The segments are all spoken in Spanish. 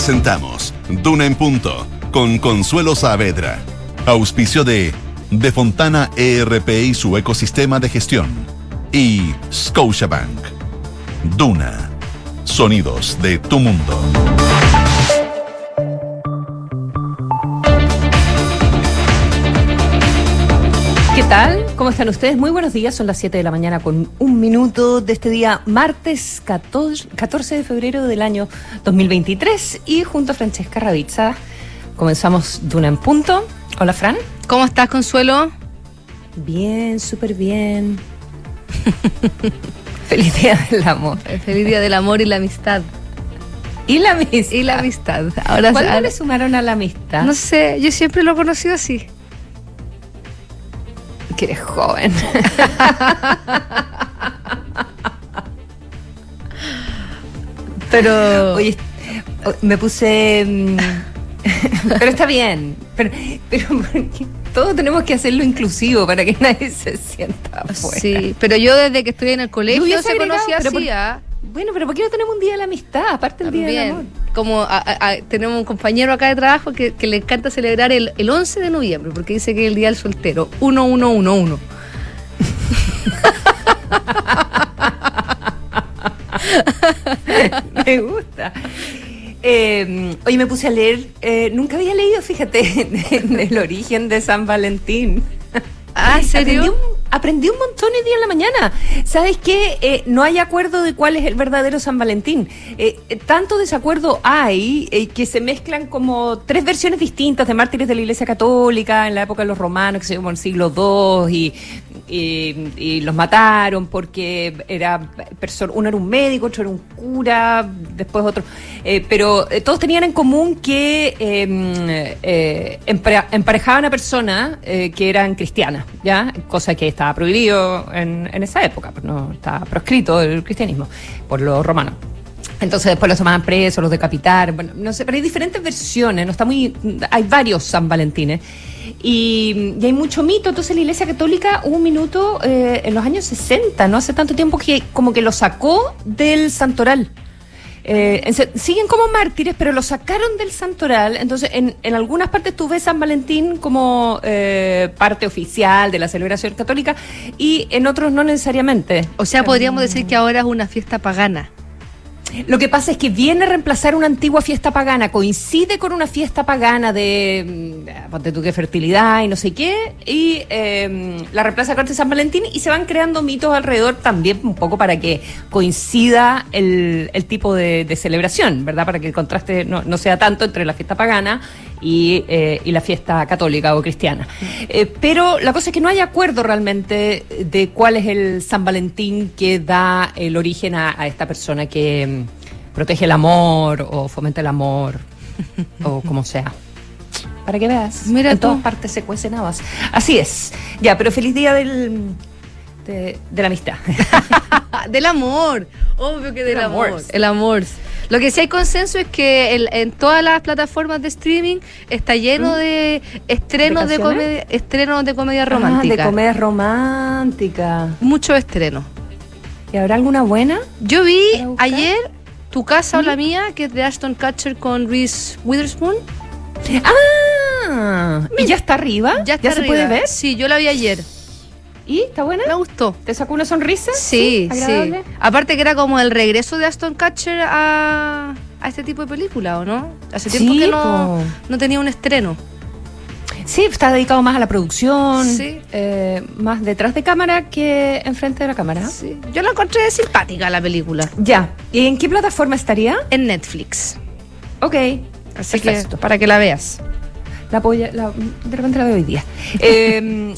Presentamos Duna en Punto con Consuelo Saavedra. Auspicio de De Fontana ERP y su ecosistema de gestión. Y Scotiabank. Duna. Sonidos de tu mundo. ¿Qué tal? ¿Cómo están ustedes? Muy buenos días, son las 7 de la mañana con un minuto de este día, martes 14 de febrero del año 2023 y junto a Francesca Ravizza comenzamos Duna en punto. Hola Fran. ¿Cómo estás, Consuelo? Bien, súper bien. Feliz día del amor. Feliz día del amor y la amistad. Y la amistad. Y la amistad. Ahora, ¿Cuándo ahora- le sumaron a la amistad? No sé, yo siempre lo he conocido así. Que eres joven. Pero. Oye, me puse. mm, pero está bien. Pero, pero porque todos tenemos que hacerlo inclusivo para que nadie se sienta afuera. sí, pero yo desde que estoy en el colegio se conocía así, por- ¿ah? Bueno, pero ¿por qué no tenemos un día de la amistad? Aparte del día del amor. Como a- tenemos un compañero acá de trabajo que, que le encanta celebrar el, el 11 de noviembre, porque dice que es el día del soltero. 1111. Me gusta. Eh, oye, me puse a leer. eh, nunca había leído, fíjate, de- del origen de San Valentín. Ah, ¿en serio? Aprendí un, aprendí un montón hoy día en la mañana. ¿Sabes qué? Eh, no hay acuerdo de cuál es el verdadero San Valentín. Eh, eh, tanto desacuerdo hay que se mezclan como tres versiones distintas de mártires de la Iglesia Católica en la época de los romanos, que se llamó el siglo II, y, y- los mataron porque era uno era un médico, otro era un cura, después otro. Eh, pero eh, todos tenían en común que eh, eh, emparejaban a personas eh, que eran cristianas, ¿ya? Cosa que estaba prohibido en, en esa época, pues no estaba proscrito el cristianismo por los romanos. Entonces después los tomaban presos, los decapitaron, bueno, no sé, pero hay diferentes versiones, no está muy, hay varios San Valentines. Y, y hay mucho mito, entonces la Iglesia Católica hubo un minuto eh, en los años 60, no hace tanto tiempo que como que lo sacó del santoral. Eh, en siguen como mártires, pero lo sacaron del santoral. Entonces, en, en algunas partes tú ves San Valentín como eh, parte oficial de la celebración católica y en otros no necesariamente. O sea, podríamos decir que ahora es una fiesta pagana. Lo que pasa es que viene a reemplazar una antigua fiesta pagana, coincide con una fiesta pagana de, mm, ponte tú que fertilidad y no sé qué, y eh, la reemplaza con San Valentín y se van creando mitos alrededor también un poco para que coincida el, tipo de, de celebración, ¿verdad? Para que el contraste no, no sea tanto entre la fiesta pagana y, eh, y la fiesta católica o cristiana. Eh, pero la cosa es que no hay acuerdo realmente de cuál es el San Valentín que da el origen a, a esta persona que mm, protege el amor o fomenta el amor o como sea. Para que veas, Mira en tú. todas partes se cuecen habas. Así es. Ya, pero feliz día del, de, de la amistad. Del amor, obvio que del Del amor. amor. El amor. Lo que sí hay consenso es que el- en todas las plataformas de streaming está lleno de estrenos de, comedia, estrenos de comedia Ah, romántica. de comedia romántica. Muchos estrenos. ¿Y habrá alguna buena? Yo vi ayer Tu casa o la mía, que es de Ashton Kutcher con Reese Witherspoon. Ah, ¿y ya está arriba? Ya, está se arriba. puede ver? Sí, yo la vi ayer. ¿Y está buena? Me gustó. ¿Te sacó una sonrisa? Sí, sí. agradable. Aparte que era como el regreso de Aston Kutcher a, a este tipo de película, ¿o no? Hace tiempo Sí, que no, no tenía un estreno. Sí, está dedicado más a la producción, Sí. eh, más detrás de cámara que enfrente de la cámara. Sí. Yo la encontré simpática la película. Ya. ¿Y en qué plataforma estaría? En Netflix. Ok. Así Perfecto. que para que la veas. La apoya, la, de repente la veo hoy día. Eh,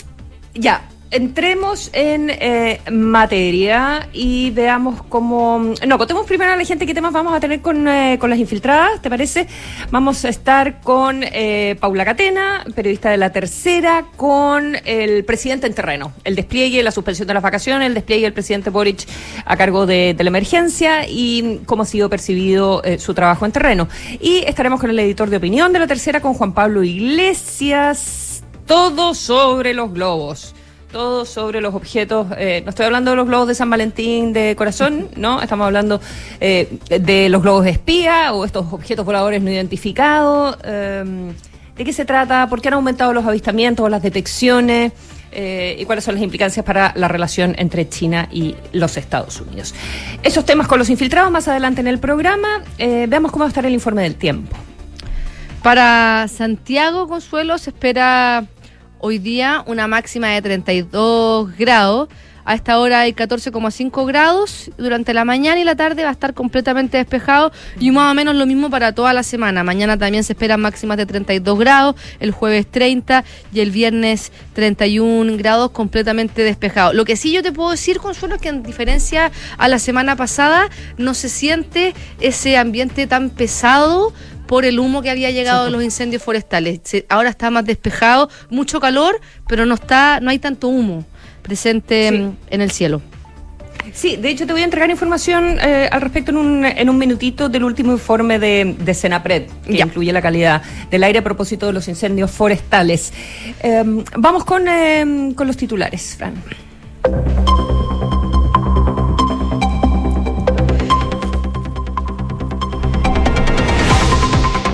ya, entremos en eh, materia y veamos cómo... No, contemos primero a la gente qué temas vamos a tener con, eh, con las infiltradas, ¿te parece? Vamos a estar con eh, Paula Catena, periodista de La Tercera, con el presidente en terreno, el despliegue, la suspensión de las vacaciones, el despliegue del presidente Boric a cargo de, la emergencia y cómo ha sido percibido eh, su trabajo en terreno. Y estaremos con el editor de opinión de La Tercera, con Juan Pablo Iglesias, todo sobre los globos. Todo sobre los objetos. Eh, no estoy hablando de los globos de San Valentín de corazón, ¿no? Estamos hablando eh, de los globos de espía o estos objetos voladores no identificados. Eh, ¿De qué se trata? ¿Por qué han aumentado los avistamientos o las detecciones? Eh, y cuáles son las implicancias para la relación entre China y los Estados Unidos. Esos temas con los infiltrados más adelante en el programa. Eh, veamos cómo va a estar el informe del tiempo. Para Santiago Consuelo se espera hoy día una máxima de 32 grados. A esta hora hay 14,5 grados. Durante la mañana y la tarde va a estar completamente despejado y más o menos lo mismo para toda la semana. Mañana también se esperan máximas de 32 grados, el jueves 30 y el viernes 31 grados completamente despejado. Lo que sí yo te puedo decir, Consuelo, es que en diferencia a la semana pasada no se siente ese ambiente tan pesado por el humo que había llegado de los incendios forestales. ahora está más despejado, mucho calor, pero no está, no hay tanto humo presente en el cielo. Sí, de hecho te voy a entregar información eh, al respecto en un, en un minutito del último informe de, de Senapred, que incluye la calidad del aire a propósito de los incendios forestales. Em, vamos con, em, con los titulares, Fran.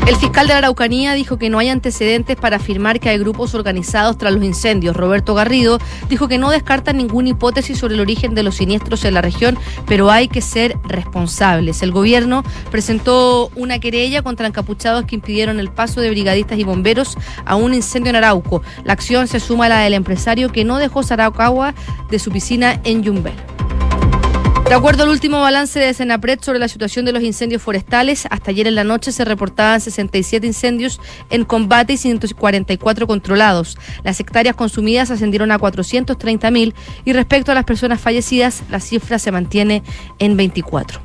El fiscal de la Araucanía dijo que no hay antecedentes para afirmar que hay grupos organizados tras los incendios. Roberto Garrido dijo que no descarta ninguna hipótesis sobre el origen de los siniestros en la región, pero hay que ser responsables. El gobierno presentó una querella contra encapuchados que impidieron el paso de brigadistas y bomberos a un incendio en Arauco. La acción se suma a la del empresario que no dejó Saraucagua de su piscina en Yumbel. De acuerdo al último balance de Senapred sobre la situación de los incendios forestales, hasta ayer en la noche se reportaban 67 incendios en combate y 144 controlados. Las hectáreas consumidas ascendieron a 430.000 y respecto a las personas fallecidas, la cifra se mantiene en 24.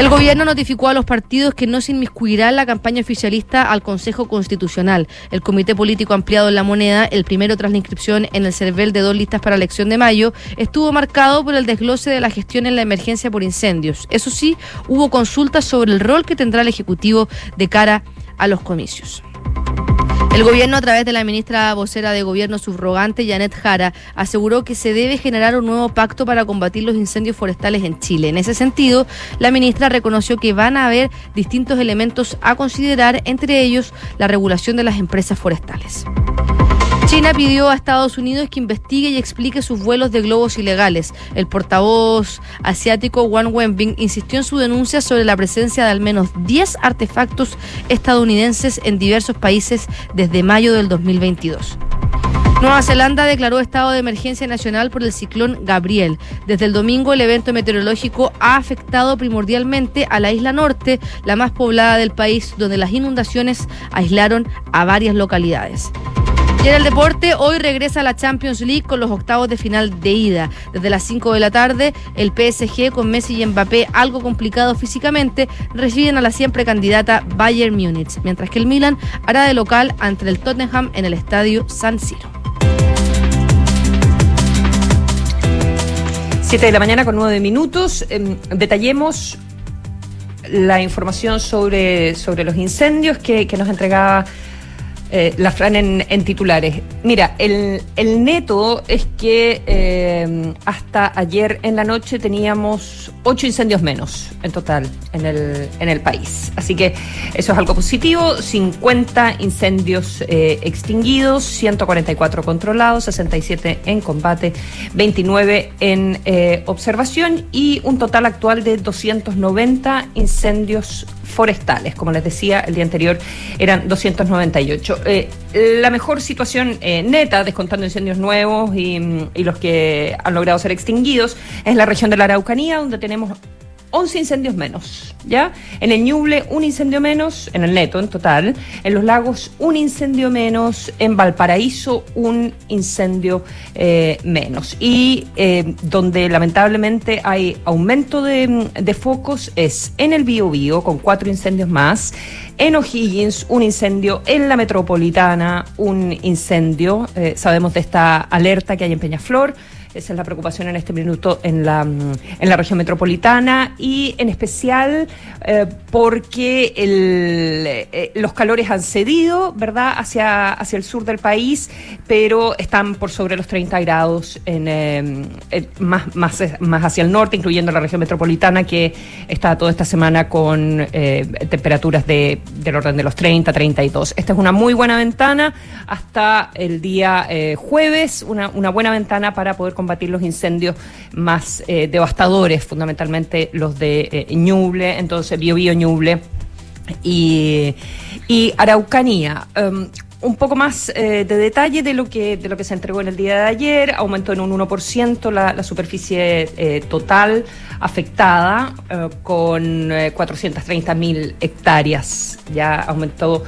El gobierno notificó a los partidos que no se inmiscuirá en la campaña oficialista al Consejo Constitucional. El Comité Político Ampliado en la Moneda, el primero tras la inscripción en el CERVEL de dos listas para la elección de mayo, estuvo marcado por el desglose de la gestión en la emergencia por incendios. Eso sí, hubo consultas sobre el rol que tendrá el Ejecutivo de cara a los comicios. El gobierno, a través de la ministra vocera de gobierno subrogante, Janet Jara, aseguró que se debe generar un nuevo pacto para combatir los incendios forestales en Chile. En ese sentido, la ministra reconoció que van a haber distintos elementos a considerar, entre ellos la regulación de las empresas forestales. China pidió a Estados Unidos que investigue y explique sus vuelos de globos ilegales. El portavoz asiático Wang Wenbing insistió en su denuncia sobre la presencia de al menos 10 artefactos estadounidenses en diversos países desde mayo del 2022. Nueva Zelanda declaró estado de emergencia nacional por el ciclón Gabriel. Desde el domingo el evento meteorológico ha afectado primordialmente a la isla norte, la más poblada del país, donde las inundaciones aislaron a varias localidades. Y en el deporte, hoy regresa la Champions League con los octavos de final de ida. Desde las 5 de la tarde, el PSG con Messi y Mbappé, algo complicado físicamente, reciben a la siempre candidata Bayern Múnich, mientras que el Milan hará de local ante el Tottenham en el estadio San Siro. 7 de la mañana con 9 minutos. Em, detallemos la información sobre, sobre los incendios que nos entregaba eh, la Fran en, titulares. Mira, el, neto es que eh, hasta ayer en la noche teníamos ocho incendios menos en total en el, en el país. Así que eso es algo positivo. 50 incendios eh, extinguidos, 144 controlados, 67 en combate, 29 en observación y un total actual de 290 incendios forestales. Como les decía, el día anterior eran 298. Eh, la mejor situación eh, neta, descontando incendios nuevos y, y los que han logrado ser extinguidos, es la región de la Araucanía, donde tenemos 11 incendios menos, ¿ya? En el Ñuble, un incendio menos, en el neto en total. En los lagos, un incendio menos. En Valparaíso, un incendio eh, menos. Y eh, donde lamentablemente hay aumento de, focos es en el Biobío, con cuatro incendios más. En O'Higgins, un incendio. En la metropolitana, un incendio. Eh, sabemos de esta alerta que hay en Peñaflor Esa es la preocupación en este minuto en la, mm, en la región metropolitana y en especial eh, porque eh, los calores han cedido, ¿verdad?, hacia, hacia el sur del país, pero están por sobre los 30 grados en, eh, más, más, más hacia el norte, incluyendo la región metropolitana, que está toda esta semana con temperaturas de, del orden de los 30, 32. Esta es una muy buena ventana hasta el día jueves, una, una buena ventana para poder combatir los incendios más eh, devastadores, fundamentalmente los de eh, Ñuble, entonces Bio Bio Ñuble y, Araucanía. Um, un poco más eh, de detalle de lo que de lo que se entregó en el día de ayer, aumentó en un 1% la, la superficie eh, total afectada eh, con 430.000 hectáreas. Ya aumentó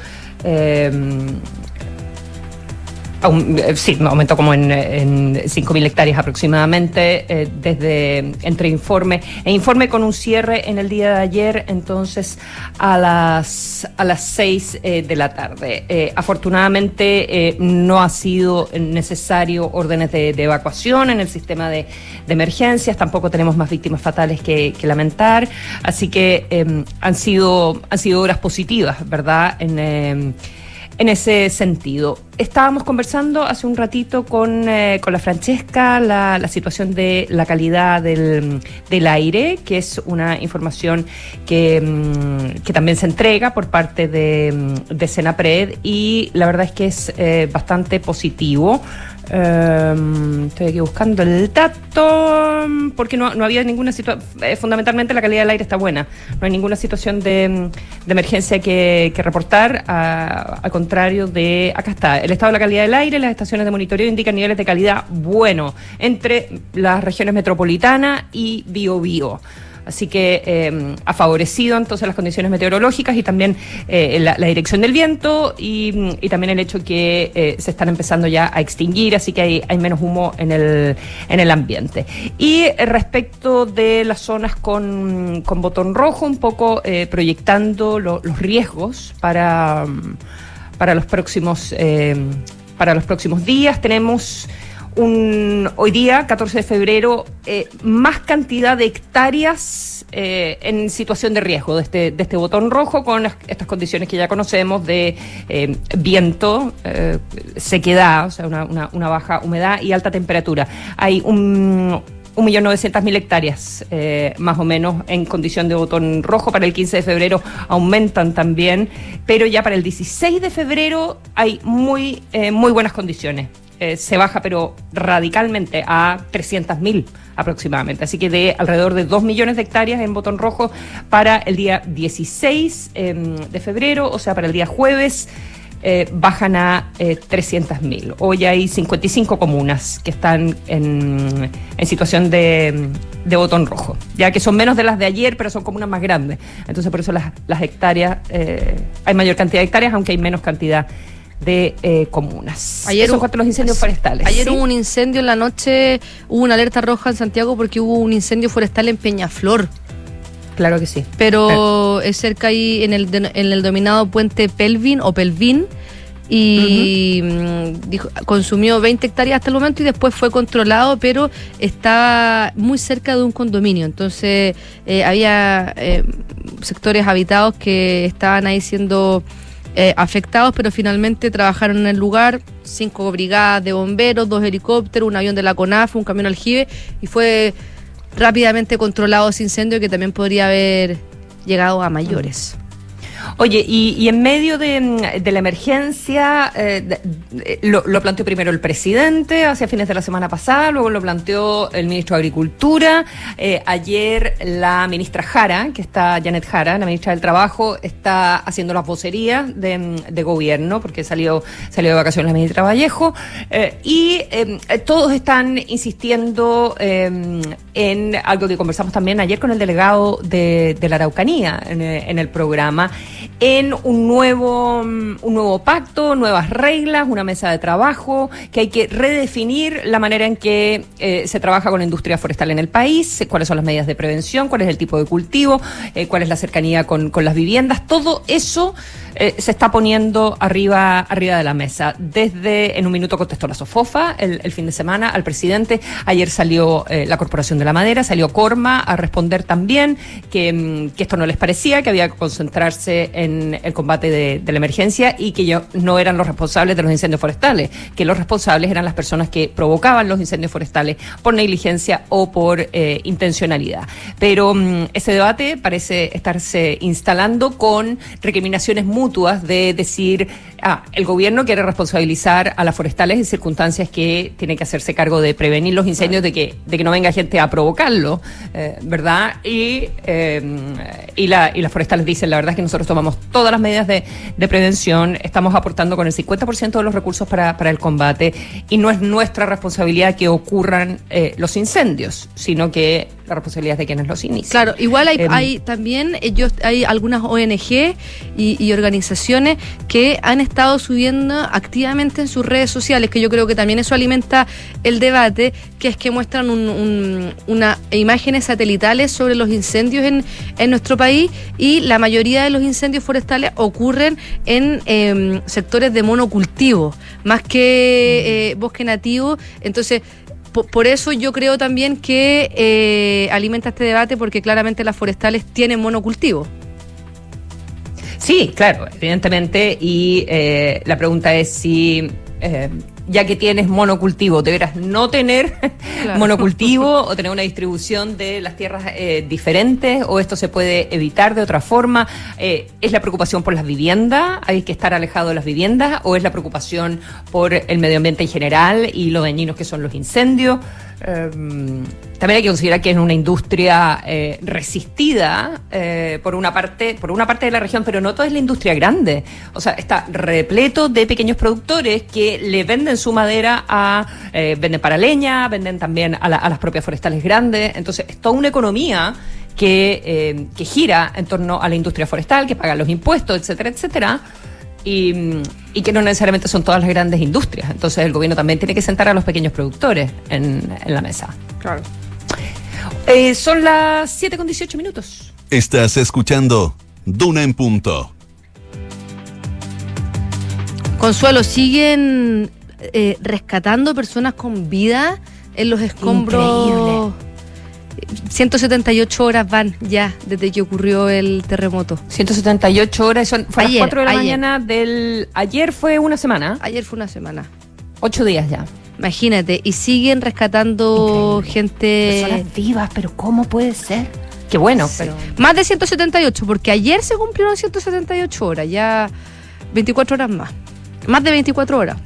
eh, sí, aumentó como en, en 5.000 hectáreas aproximadamente, eh, desde entre informe e informe con un cierre en el día de ayer, entonces a las, a las 6 eh, de la tarde. afortunadamente no ha sido necesario órdenes de, evacuación en el sistema de, emergencias, tampoco tenemos más víctimas fatales que, lamentar, así que em, han, sido, han sido horas positivas, ¿verdad? Em, en ese sentido. Estábamos conversando hace un ratito con, eh, con la Francesca la, la, situación de la calidad del, del, aire, que es una información que, mm, que también se entrega por parte de, mm, de Senapred y la verdad es que es eh, bastante positivo. Um, estoy aquí buscando el dato porque no, no había ninguna situación. Eh, fundamentalmente la calidad del aire está buena. No hay ninguna situación de, de emergencia que, que reportar. al contrario de. Acá está. El estado de la calidad del aire. Las estaciones de monitoreo indican niveles de calidad bueno entre las regiones metropolitana y Bio Bio. Así que eh, ha favorecido entonces las condiciones meteorológicas y también eh, la, dirección del viento y, también el hecho que eh, se están empezando ya a extinguir, así que hay, menos humo en el, en el ambiente. Y respecto de las zonas con, botón rojo, un poco proyectando los riesgos para, para los próximos para los próximos días tenemos un, hoy día, 14 de febrero, eh, más cantidad de hectáreas eh, en situación de riesgo de este, este botón rojo con estas condiciones que ya conocemos de eh, viento, sequedad, o sea, una, una, baja humedad y alta temperatura. Hay un... 1.900.000 hectáreas, más o menos, en condición de botón rojo. Para el 15 de febrero aumentan también, pero ya para el 16 de febrero hay muy, muy buenas condiciones. Eh, se baja, pero radicalmente a 300.000 aproximadamente. Así que de alrededor de 2 millones de hectáreas en botón rojo para el día 16 em, de febrero, o sea, para el día jueves. Eh, bajan a eh, 300.000. Hoy hay 55 comunas que están en, situación de, botón rojo, ya que son menos de las de ayer, pero son comunas más grandes. Entonces, por eso las, las hectáreas, eh, hay mayor cantidad de hectáreas, aunque hay menos cantidad de eh, comunas. Ayer Eso los incendios forestales. Ayer hubo un incendio en la noche, hubo una alerta roja en Santiago porque hubo un incendio forestal en Peñaflor. Claro que sí. Pero es cerca ahí en el, en el dominado puente Pelvin o Pelvin y mm, dijo, consumió 20 hectáreas hasta el momento y después fue controlado, pero estaba muy cerca de un condominio. Entonces eh, había eh, sectores habitados que estaban ahí siendo eh, afectados, pero finalmente trabajaron en el lugar, cinco brigadas de bomberos, dos helicópteros, un avión de la CONAF, un camión aljibe, y fue rápidamente controlado ese incendio que también podría haber llegado a mayores. Oye, y, en medio de, la emergencia, eh, lo, planteó primero el presidente hacia fines de la semana pasada, luego lo planteó el ministro de Agricultura. Eh, ayer la ministra Jara, que está Janet Jara, la ministra del Trabajo, está haciendo las vocerías de, gobierno, porque salió, salió de vacaciones la ministra Vallejo, eh, y todos están insistiendo en algo que conversamos también ayer con el delegado de, la Araucanía en, en el programa en un nuevo, mm, un nuevo pacto, nuevas reglas, una mesa de trabajo, que hay que redefinir la manera en que eh, se trabaja con la industria forestal en el país, cuáles son las medidas de prevención, cuál es el tipo de cultivo, eh, cuál es la cercanía con, con las viviendas, todo eso eh, se está poniendo arriba, arriba de la mesa. Desde, en un minuto contestó la Sofofa el, fin de semana al presidente. Ayer salió eh, la Corporación de la Madera, salió Corma a responder también que, mm, que, esto no les parecía, que había que concentrarse en el combate de, la emergencia y que ellos no eran los responsables de los incendios forestales, que los responsables eran las personas que provocaban los incendios forestales por negligencia o por eh, intencionalidad. Pero mm, ese debate parece estarse instalando con recriminaciones mutuas de decir, ah, el gobierno quiere responsabilizar a las forestales en circunstancias que tiene que hacerse cargo de prevenir los incendios, de que, de que no venga gente a provocarlo, eh, ¿verdad? Y, eh, y, la, y las forestales dicen, la verdad es que nosotros tomamos todas las medidas de, de prevención, estamos aportando con el 50% de los recursos para, para, el combate y no es nuestra responsabilidad que ocurran eh, los incendios, sino que la responsabilidad de quienes los inician. Claro, igual hay, em, hay también, ellos, hay algunas ONG y, y organizaciones que han estado subiendo activamente en sus redes sociales, que yo creo que también eso alimenta el debate, que es que muestran un, una imágenes satelitales sobre los incendios en, en, nuestro país y la mayoría de los incendios forestales ocurren en em, sectores de monocultivo, más que eh, bosque nativo. Entonces, por eso yo creo también que eh, alimenta este debate porque claramente las forestales tienen monocultivo. Sí, claro, evidentemente. Y eh, la pregunta es si, eh, ya que tienes monocultivo, deberás no tener monocultivo o tener una distribución de las tierras eh, diferentes o esto se puede evitar de otra forma. ¿Es la preocupación por las viviendas? ¿Hay que estar alejado de las viviendas? ¿O es la preocupación por el medio ambiente en general y lo dañinos que son los incendios? Em, también hay que considerar que es una industria eh, resistida eh, por una parte, por una parte de la región, pero no toda es la industria grande. O sea, está repleto de pequeños productores que le venden su madera a, eh, venden para leña, venden también a, las propias forestales grandes. Entonces, es toda una economía que, que gira en torno a la industria forestal, que paga los impuestos, etcétera, etcétera y, que no necesariamente son todas las grandes industrias. Entonces el gobierno también tiene que sentar a los pequeños productores en, la mesa. Claro. Eh, son las 7 con 18 minutos. Estás escuchando Duna en punto. Consuelo, siguen eh, rescatando personas con vida en los escombros. 178 horas van ya desde que ocurrió el terremoto. 178 horas, son, fue a las 4 de la mañana del... Ayer fue una semana. Ayer fue una semana. Ocho días ya. Imagínate, y siguen rescatando gente... Personas vivas, pero ¿cómo puede ser? Qué bueno, pero... Más de 178, porque ayer se cumplieron 178 horas, ya 24 horas más. Más de 24 horas.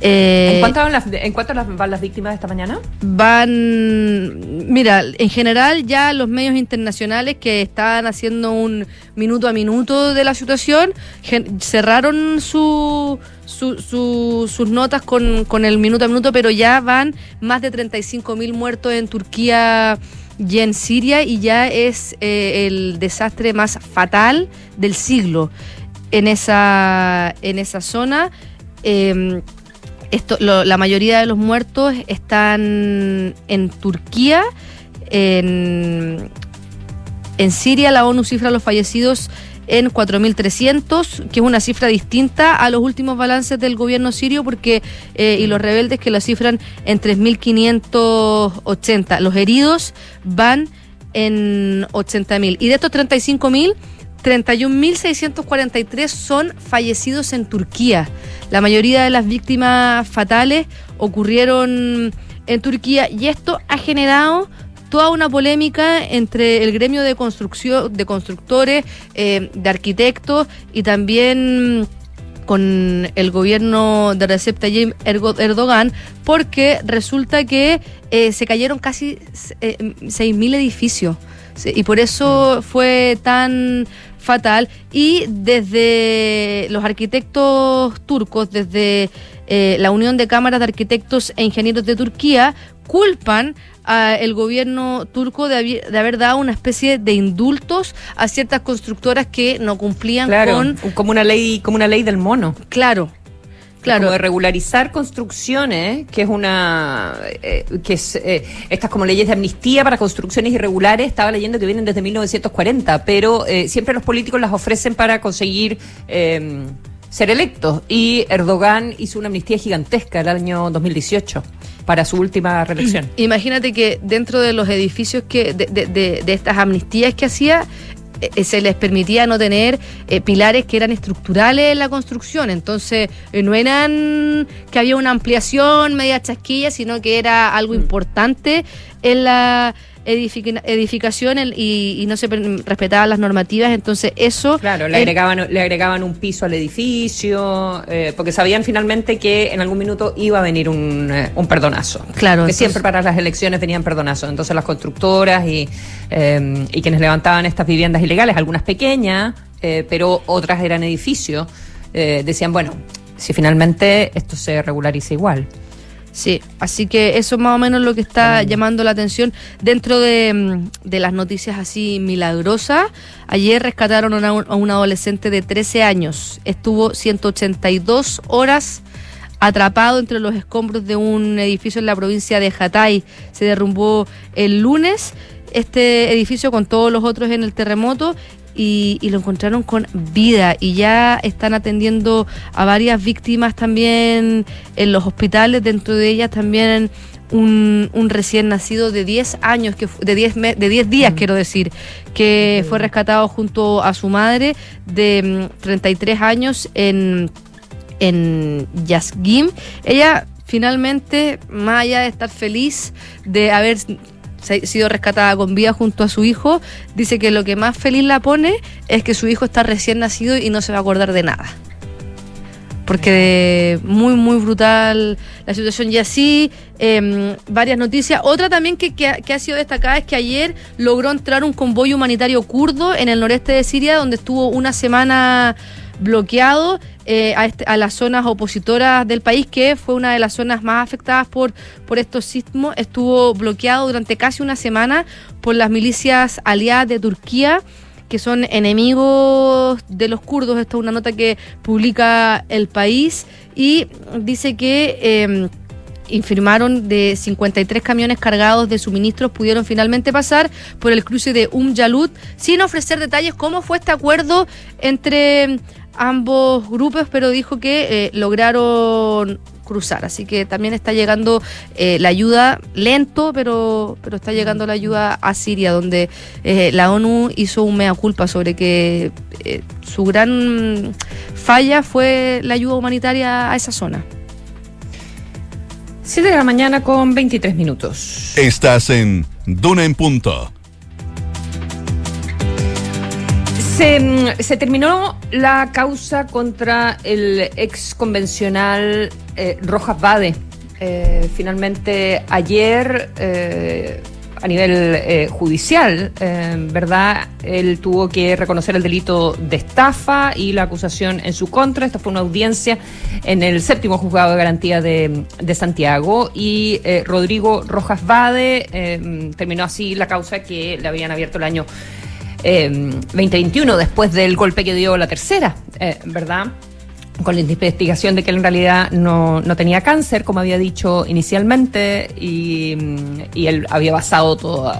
Eh, ¿En, cuánto van las, ¿En van las víctimas esta mañana? Van, mira, en general ya los medios internacionales que estaban haciendo un minuto a minuto de la situación cerraron su, sus notas con, el minuto a minuto, pero ya van más de 35 mil muertos en Turquía y en Siria y ya es eh, el desastre más fatal del siglo en esa, en esa zona. Eh, esto, la mayoría de los muertos están en Turquía. En, en Siria la ONU cifra los fallecidos en 4.300, que es una cifra distinta a los últimos balances del gobierno sirio porque eh, y los rebeldes que lo cifran en 3.580. Los heridos van en 80.000. Y de estos 35.000, 31.643 son fallecidos en Turquía. La mayoría de las víctimas fatales ocurrieron en Turquía y esto ha generado toda una polémica entre el gremio de construcción, de constructores, eh, de arquitectos y también con el gobierno de Recep Tayyip Erdogan, porque resulta que eh, se cayeron casi eh, 6.000 edificios. Y por eso fue tan fatal y desde los arquitectos turcos, desde eh, la Unión de Cámaras de Arquitectos e Ingenieros de Turquía, culpan a el gobierno turco de, haber dado una especie de indultos a ciertas constructoras que no cumplían con como una ley como una ley del mono. Claro, Claro. Como de regularizar construcciones, que es una. Eh, que es. Eh, estas como leyes de amnistía para construcciones irregulares, estaba leyendo que vienen desde 1940, pero eh, siempre los políticos las ofrecen para conseguir. Em, ser electos y Erdogan hizo una amnistía gigantesca el año 2018 para su última reelección. Imagínate que dentro de los edificios que de, de, de estas amnistías que hacía eh, se les permitía no tener eh, pilares que eran estructurales en la construcción. Entonces, eh, no eran que había una ampliación media chasquilla, sino que era algo mm. importante en la edificación y, no se respetaban las normativas, entonces eso... Claro, le agregaban, le agregaban un piso al edificio, eh, porque sabían finalmente que en algún minuto iba a venir un, eh, un perdonazo. Claro. Que siempre para las elecciones tenían perdonazo. Entonces las constructoras y, eh, y quienes levantaban estas viviendas ilegales, algunas pequeñas, pero otras eran edificios, decían, bueno, si finalmente esto se regulariza igual. Sí, así que eso es más o menos lo que está llamando la atención dentro de, mm, de las noticias así milagrosas. Ayer rescataron a, un, adolescente de 13 años. Estuvo 182 horas atrapado entre los escombros de un edificio en la provincia de Hatay. Se derrumbó el lunes este edificio con todos los otros en el terremoto y, lo encontraron con vida y ya están atendiendo a varias víctimas también en los hospitales, dentro de ellas también un, un, recién nacido de 10 años, que de 10 de 10 días, mm. quiero decir, que fue rescatado junto a su madre de 33 mm, años en, en Yazgim. Ella finalmente, más allá de estar feliz de haber sido rescatada con vida junto a su hijo, dice que lo que más feliz la pone es que su hijo está recién nacido y no se va a acordar de nada. Porque muy, muy brutal la situación. Y así, em, varias noticias. Otra también que, que, ha, sido destacada es que ayer logró entrar un convoy humanitario kurdo en el noreste de Siria, donde estuvo una semana bloqueado eh, este, a, las zonas opositoras del país, que fue una de las zonas más afectadas por, por estos sismos. Estuvo bloqueado durante casi una semana por las milicias aliadas de Turquía que son enemigos de los kurdos. Esta es una nota que publica el país y dice que... Eh, informaron de 53 camiones cargados de suministros pudieron finalmente pasar por el cruce de Um Yalut sin ofrecer detalles cómo fue este acuerdo entre ambos grupos, pero dijo que eh, lograron cruzar. Así que también está llegando eh, la ayuda lento, pero, pero está llegando la ayuda a Siria, donde eh, la ONU hizo un mea culpa sobre que su gran falla fue la ayuda humanitaria a esa zona. 7 de la mañana con 23 minutos. Estás en Duna en Punto Se, terminó la causa contra el ex convencional eh, Rojas Bade. Eh, finalmente, ayer, eh, a nivel judicial, ¿verdad? Él tuvo que reconocer el delito de estafa y la acusación en su contra. Esta fue una audiencia en el séptimo juzgado de garantía de, de Santiago. Y Rodrigo Rojas Bade terminó así la causa que le habían abierto el año 2021, em, después del golpe que dio la tercera, eh, ¿verdad? Con la investigación de que él en realidad no, tenía cáncer, como había dicho inicialmente, y, él había basado todo,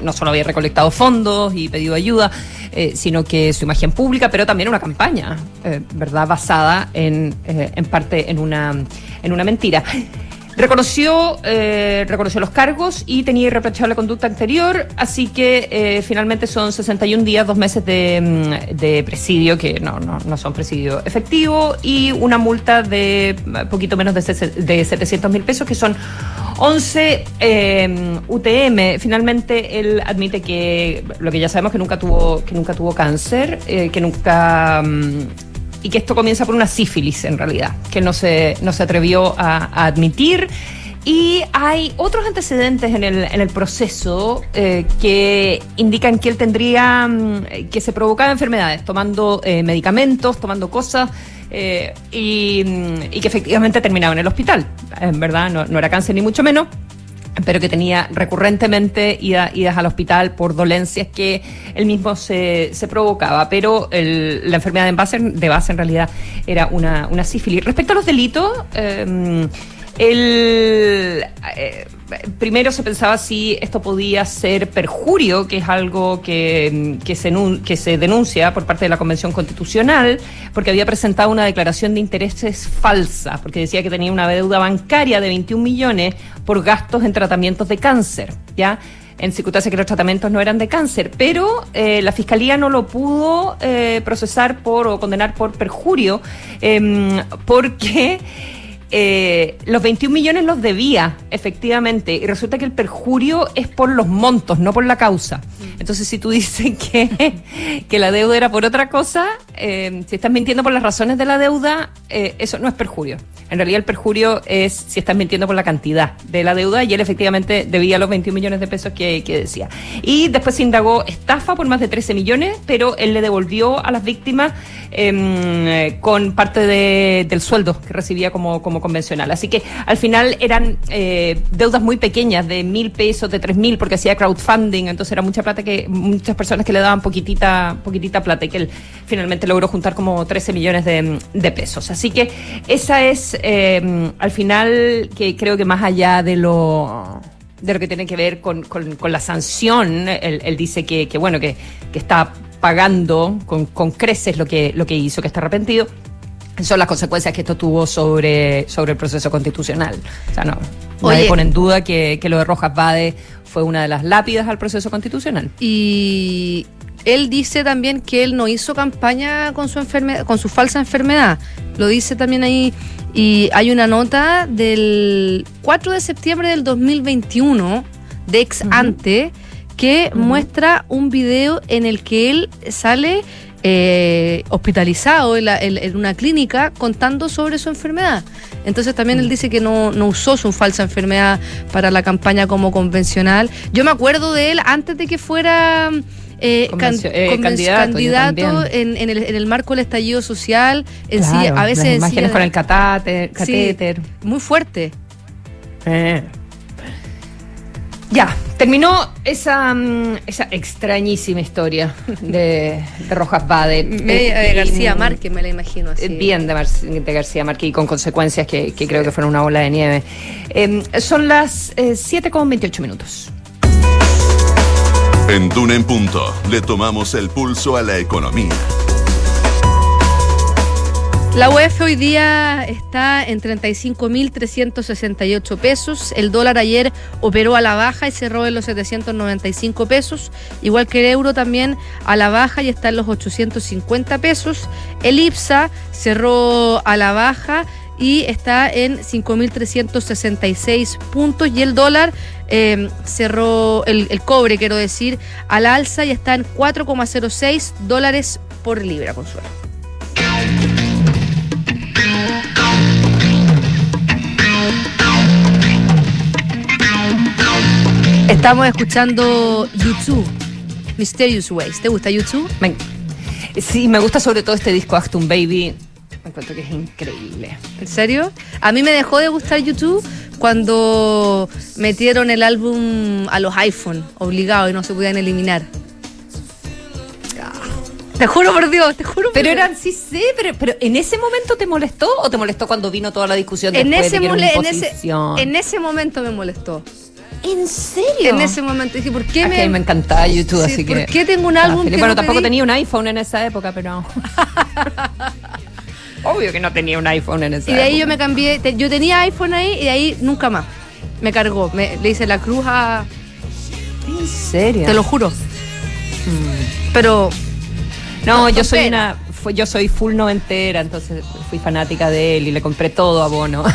no, solo había recolectado fondos y pedido ayuda, eh, sino que su imagen pública, pero también una campaña, eh, ¿verdad? Basada en, en parte en una, en una mentira. Reconoció, eh, reconoció los cargos y tenía irreprochable conducta anterior, así que eh, finalmente son 61 días, dos meses de, mm, de presidio, que no, no, no, son presidio efectivo, y una multa de poquito menos de, de 700 mil pesos, que son 11 eh, UTM. Finalmente él admite que lo que ya sabemos que nunca tuvo, que nunca tuvo cáncer, eh, que nunca... Mm, y que esto comienza por una sífilis en realidad, que no se, no se atrevió a, admitir. Y hay otros antecedentes en el, en el proceso eh, que indican que él tendría, mm, que se provocaba enfermedades, tomando eh, medicamentos, tomando cosas, eh, y, y, que efectivamente terminaba en el hospital. En verdad, no era cáncer ni mucho menos pero que tenía recurrentemente idas al hospital por dolencias que él mismo se, se provocaba. Pero la enfermedad de base, de base en realidad era una, una sífilis. Respecto a los delitos, eh, el, primero se pensaba si esto podía ser perjurio, que es algo que, se, denuncia por parte de la Convención Constitucional, porque había presentado una declaración de intereses falsa, porque decía que tenía una deuda bancaria de 21 millones por gastos en tratamientos de cáncer, ¿ya? en circunstancias que los tratamientos no eran de cáncer, pero eh, la fiscalía no lo pudo eh, procesar por o condenar por perjurio, em, porque eh, los 21 millones los debía, efectivamente, y resulta que el perjurio es por los montos, no por la causa. Mm. Entonces, si tú dices que, que la deuda era por otra cosa, eh, si estás mintiendo por las razones de la deuda, eh, eso no es perjurio. En realidad, el perjurio es si estás mintiendo por la cantidad de la deuda, y él efectivamente debía los 21 millones de pesos que, que decía. Y después se indagó estafa por más de 13 millones, pero él le devolvió a las víctimas em, con parte de, del sueldo que recibía como, como convencional. Así que al final eran eh, deudas muy pequeñas, de mil pesos, de tres mil, porque hacía crowdfunding, entonces era mucha plata que muchas personas que le daban poquitita, poquitita plata y que él finalmente logró juntar como 13 millones de, pesos. Así que esa es eh, al final que creo que más allá de lo de lo que tiene que ver con, la sanción, él, dice que, bueno, que, que está pagando con, con creces lo que, lo que hizo, que está arrepentido son las consecuencias que esto tuvo sobre, sobre el proceso constitucional. O sea, no, nadie pone en duda que, que lo de Rojas Bade fue una de las lápidas al proceso constitucional. Y él dice también que él no hizo campaña con su enfermedad, con su falsa enfermedad. Lo dice también ahí. Y hay una nota del 4 de septiembre del 2021 de ex ante que muestra un video en el que él sale eh, hospitalizado en, una clínica contando sobre su enfermedad. Entonces también él mm. dice que no, usó su falsa enfermedad para la campaña como convencional. Yo me acuerdo de él antes de que fuera... Eh, eh, candidato, en, el, marco del estallido social, en sí, a veces... imágenes con el catéter. muy fuerte. Ya, terminó esa, mm, esa extrañísima historia de, Rojas Bade. de García Márquez, me la imagino así. Bien de, García Márquez y con consecuencias que, creo que fueron una bola de nieve. Em, son las eh, 7,28 minutos. En Duna en Punto le tomamos el pulso a la economía. La UEF hoy día está en 35.368 pesos. El dólar ayer operó a la baja y cerró en los 795 pesos. Igual que el euro también a la baja y está en los 850 pesos. El IPSA cerró a la baja y está en 5.366 puntos y el dólar eh, cerró, el, cobre quiero decir, al alza y está en 4,06 dólares por libra, Consuelo. Estamos escuchando YouTube, Mysterious Ways. ¿Te gusta YouTube? sí, me gusta sobre todo este disco Actum Baby. Me encuentro que es increíble. ¿En serio? A mí me dejó de gustar YouTube cuando metieron el álbum a los iPhone, obligado, y no se podían eliminar. Te juro por Dios, te juro por Pero eran, sí sé, pero, pero ¿en ese momento te molestó o te molestó cuando vino toda la discusión en ese, en, ese, en ese momento me molestó. ¿En serio? En ese momento dije, ¿por qué me.? me encantaba YouTube, así que. ¿Por qué tengo un álbum que Bueno, tampoco tenía un iPhone en esa época, pero. Obvio que no tenía un iPhone en esa época. Y de ahí yo me cambié. yo tenía iPhone ahí y de ahí nunca más. Me cargó. Me, le hice la cruz a. ¿En serio? Te lo juro. Mm. Pero. No, yo soy una yo soy full noventera, entonces fui fanática de él y le compré todo a Bono.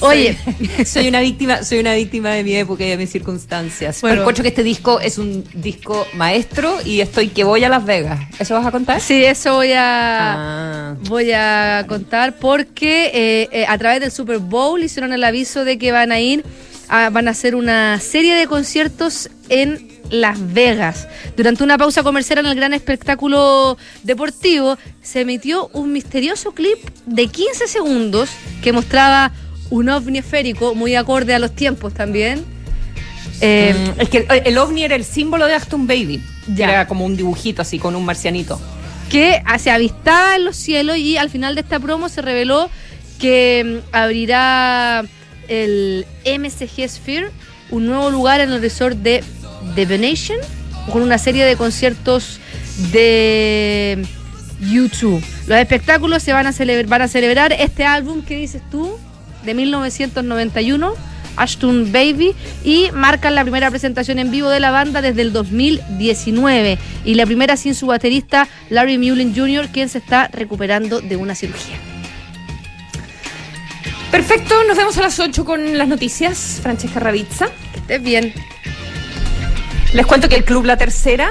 Oye, soy, una víctima, soy una víctima de mi época y de mis circunstancias. Bueno, Pero que este disco es un disco maestro y estoy que voy a Las Vegas. ¿Eso vas a contar? Sí, eso voy a ah. voy a contar porque eh, eh, a través del Super Bowl hicieron el aviso de que van a ir van a hacer una serie de conciertos en las Vegas. Durante una pausa comercial en el gran espectáculo deportivo, se emitió un misterioso clip de 15 segundos que mostraba un ovni esférico muy acorde a los tiempos también. Eh, mm, es que el, ovni era el símbolo de Aston Baby. Ya. Era como un dibujito así con un marcianito. Que se avistaba en los cielos y al final de esta promo se reveló que mm, abrirá el MCG Sphere, un nuevo lugar en el resort de The Venetian, con una serie de conciertos de YouTube. Los espectáculos se van a, celebrar, van a celebrar este álbum, ¿qué dices tú? De 1991, Ashton Baby, y marcan la primera presentación en vivo de la banda desde el 2019. Y la primera sin su baterista Larry Mullen Jr., quien se está recuperando de una cirugía. Perfecto, nos vemos a las 8 con las noticias. Francesca Ravizza. Que estés bien. Les cuento que el Club La Tercera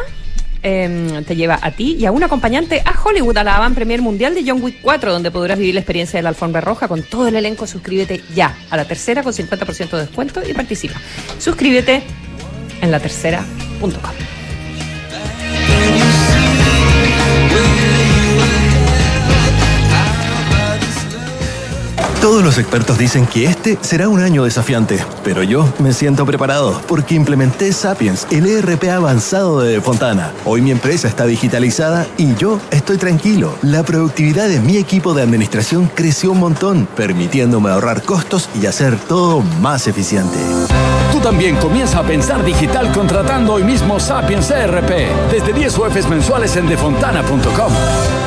em, te lleva a ti y a un acompañante a Hollywood, a la Avant Premier Mundial de John Wick 4, donde podrás vivir la experiencia de la alfombra roja con todo el elenco. Suscríbete ya a La Tercera con 50% de descuento y participa. Suscríbete en latercera.com. Todos los expertos dicen que este será un año desafiante, pero yo me siento preparado porque implementé Sapiens, el ERP avanzado de Fontana. Hoy mi empresa está digitalizada y yo estoy tranquilo. La productividad de mi equipo de administración creció un montón, permitiéndome ahorrar costos y hacer todo más eficiente. Tú también comienza a pensar digital contratando hoy mismo Sapiens ERP desde 10 UFs mensuales en defontana.com.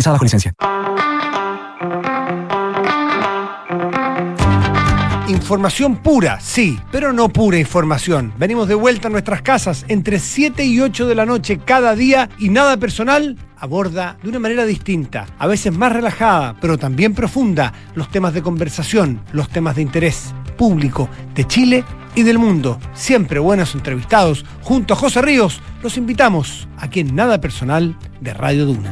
bajo licencia. Información pura, sí, pero no pura información. Venimos de vuelta a nuestras casas entre 7 y 8 de la noche cada día y nada personal aborda de una manera distinta, a veces más relajada, pero también profunda, los temas de conversación, los temas de interés público de Chile y del mundo. Siempre buenos entrevistados. Junto a José Ríos, los invitamos aquí en Nada Personal de Radio Duna.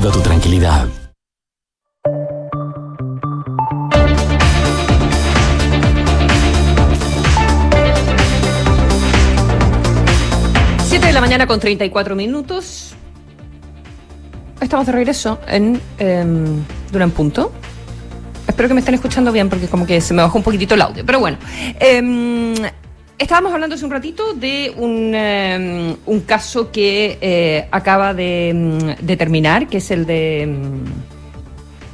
tu tranquilidad. 7 de la mañana con 34 minutos. Estamos de regreso en eh, Punto. Espero que me estén escuchando bien porque como que se me bajó un poquitito el audio. Pero bueno, em, estábamos hablando hace un ratito de un, em, un caso que eh, acaba de, de, terminar, que es el de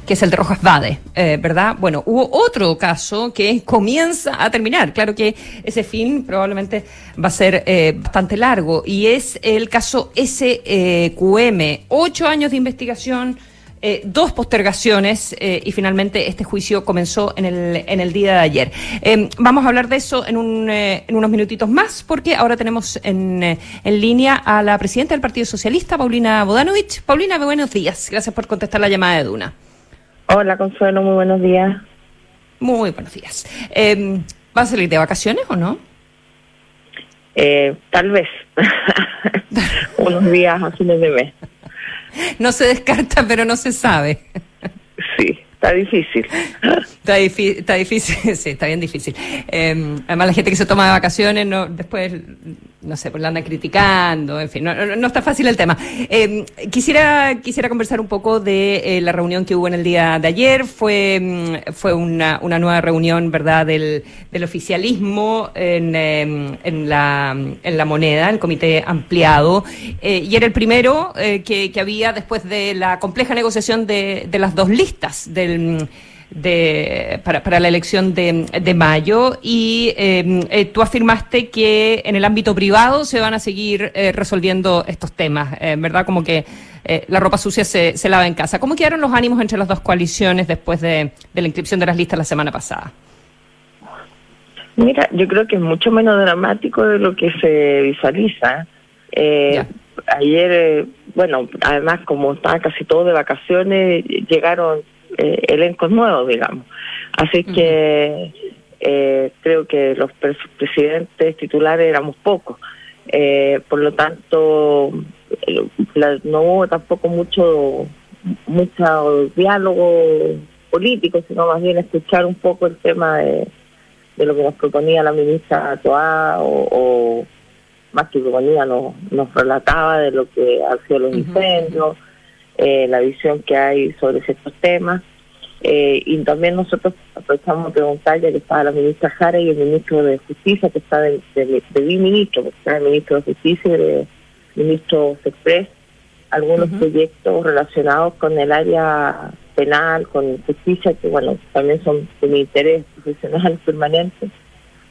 que es el de Rojas Vade, eh, ¿verdad? Bueno, hubo otro caso que comienza a terminar. Claro que ese fin probablemente va a ser eh, bastante largo y es el caso SQM. Ocho años de investigación. Eh, dos postergaciones eh, y finalmente este juicio comenzó en el, en el día de ayer. Eh, vamos a hablar de eso en, un, eh, en unos minutitos más porque ahora tenemos en, en línea a la presidenta del Partido Socialista, Paulina Bodanovich. Paulina, buenos días. Gracias por contestar la llamada de Duna. Hola, Consuelo, muy buenos días. Muy buenos días. Eh, ¿Va a salir de vacaciones o no? Eh, tal vez. Unos días a fines de mes. No se descarta, pero no se sabe. Sí, está difícil. Está, está difícil, sí, está bien difícil. Eh, además, la gente que se toma de vacaciones, no, después no sé, pues la andan criticando, en fin, no, no- no está fácil el tema. Eh, quisiera, quisiera conversar un poco de eh, la reunión que hubo en el día de ayer. Fue, mm, fue una, una nueva reunión, ¿verdad?, del, del oficialismo en, eh, en, la, en la moneda, el comité ampliado. Eh, y era el primero que, que había después de la compleja negociación de, de las dos listas del de, para, para la elección de, de mayo y eh, eh, tú afirmaste que en el ámbito privado se van a seguir eh, resolviendo estos temas, eh, ¿verdad? Como que eh, la ropa sucia se, se lava en casa. ¿Cómo quedaron los ánimos entre las dos coaliciones después de, de la inscripción de las listas la semana pasada? Mira, yo creo que es mucho menos dramático de lo que se visualiza. Eh, ayer, eh, bueno, además como estaba casi todo de vacaciones, llegaron eh, elencos nuevos, digamos. Así que eh, creo que los pres- presidentes titulares éramos pocos. Eh, por lo tanto, la- no hubo tampoco mucho mucho diálogo político, sino más bien escuchar un poco el tema de, de lo que nos proponía la ministra Toá o, o más que proponía nos, nos relataba de lo que han sido los incendios, eh, la visión que hay sobre ciertos temas. Eh, y también nosotros aprovechamos a preguntar, ya que estaba la ministra Jara y el ministro de Justicia, que está de, de, de biministro, porque está el ministro de Justicia y el ministro Sexpress, algunos proyectos relacionados con el área penal, con justicia, que bueno, también son de mi interés profesional permanente.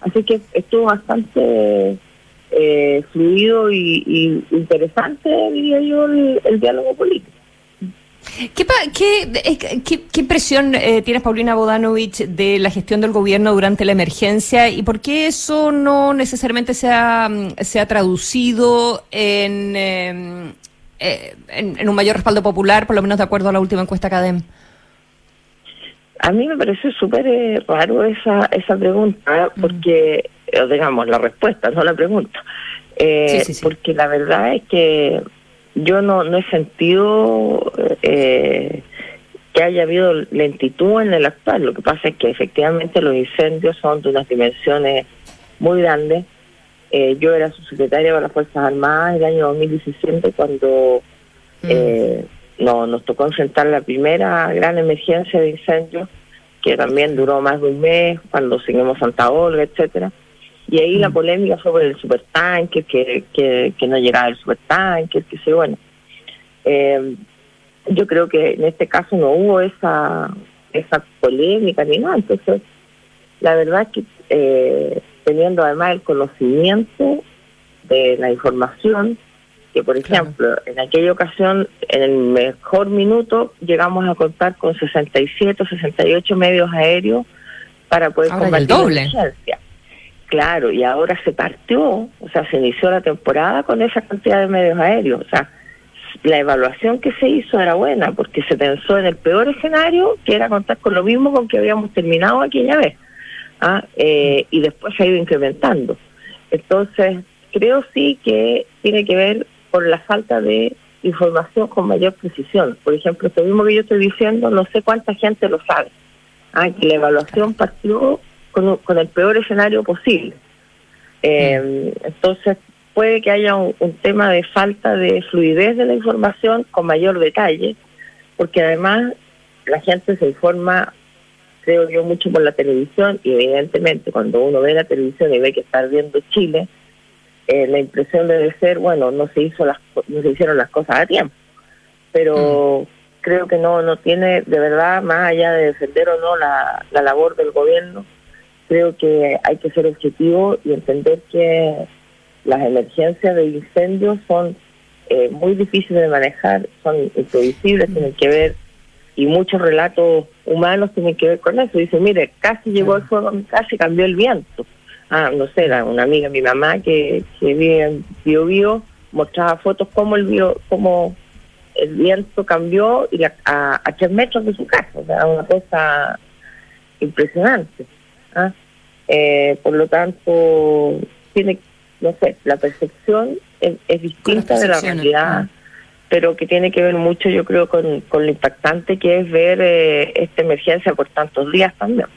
Así que estuvo bastante eh, fluido y, y interesante, diría yo, el, el diálogo político. ¿Qué, eh, qué, qué impresión eh, tienes, Paulina Bodanovich, de la gestión del gobierno durante la emergencia y por qué eso no necesariamente se ha, mm, se ha traducido en, eh, eh, en, en un mayor respaldo popular, por lo menos de acuerdo a la última encuesta CADEM? A mí me parece súper eh, raro esa, esa pregunta, porque, eh, digamos, la respuesta, no la pregunta. Eh, Sí, sí, sí. Porque la verdad es que yo no, no he sentido eh, que haya habido lentitud en el actual. Lo que pasa es que efectivamente los incendios son de unas dimensiones muy grandes. Eh, yo era subsecretaria de las Fuerzas Armadas el año 2017 cuando eh, no, nos tocó enfrentar la primera gran emergencia de incendios que también duró más de un mes cuando seguimos Santa Olga, etcétera. Y ahí la polémica fue por el supertanker, que, que, que no llegaba el supertanker, que sé, bueno. Eh, yo creo que en este caso no hubo esa, esa polémica ni nada. Entonces, la verdad es que eh, teniendo además el conocimiento de la información, que por ejemplo, en aquella ocasión, en el mejor minuto, llegamos a contar con 67 o 68 medios aéreos para poder Ahora el combatir la emergencia. Claro, y ahora se partió, o sea, se inició la temporada con esa cantidad de medios aéreos. O sea, la evaluación que se hizo era buena porque se pensó en el peor escenario, que era contar con lo mismo con que habíamos terminado aquella vez. ¿ah? Eh, y después se ha ido incrementando. Entonces, creo sí que tiene que ver por la falta de información con mayor precisión. Por ejemplo, esto mismo que yo estoy diciendo, no sé cuánta gente lo sabe. ¿ah? Que la evaluación partió con, con el peor escenario posible. Eh, Entonces, puede que haya un, un tema de falta de fluidez de la información con mayor detalle, porque además la gente se informa, creo yo, mucho por la televisión y evidentemente cuando uno ve la televisión y ve que está viendo Chile, eh, la impresión debe ser, bueno, no se hizo las no se hicieron las cosas a tiempo, pero creo que no no tiene de verdad más allá de defender o no la, la labor del gobierno, creo que hay que ser objetivo y entender que las emergencias de incendios son eh, muy difíciles de manejar, son imprevisibles, tienen que ver, y muchos relatos humanos tienen que ver con eso. Dicen, mire, casi llegó el fuego a mi casa y cambió el viento. Ah, no sé, era una amiga mi mamá que, que vive en Bio Bio, mostraba fotos como el bio, como el viento cambió y la- a, a tres metros de su casa, o sea, una cosa impresionante. ¿Ah? Eh, por lo tanto, tiene, no sé, la percepción es, es distinta de la realidad, pero que tiene que ver mucho, yo creo, con, con lo impactante que es ver eh, esta emergencia por tantos días también.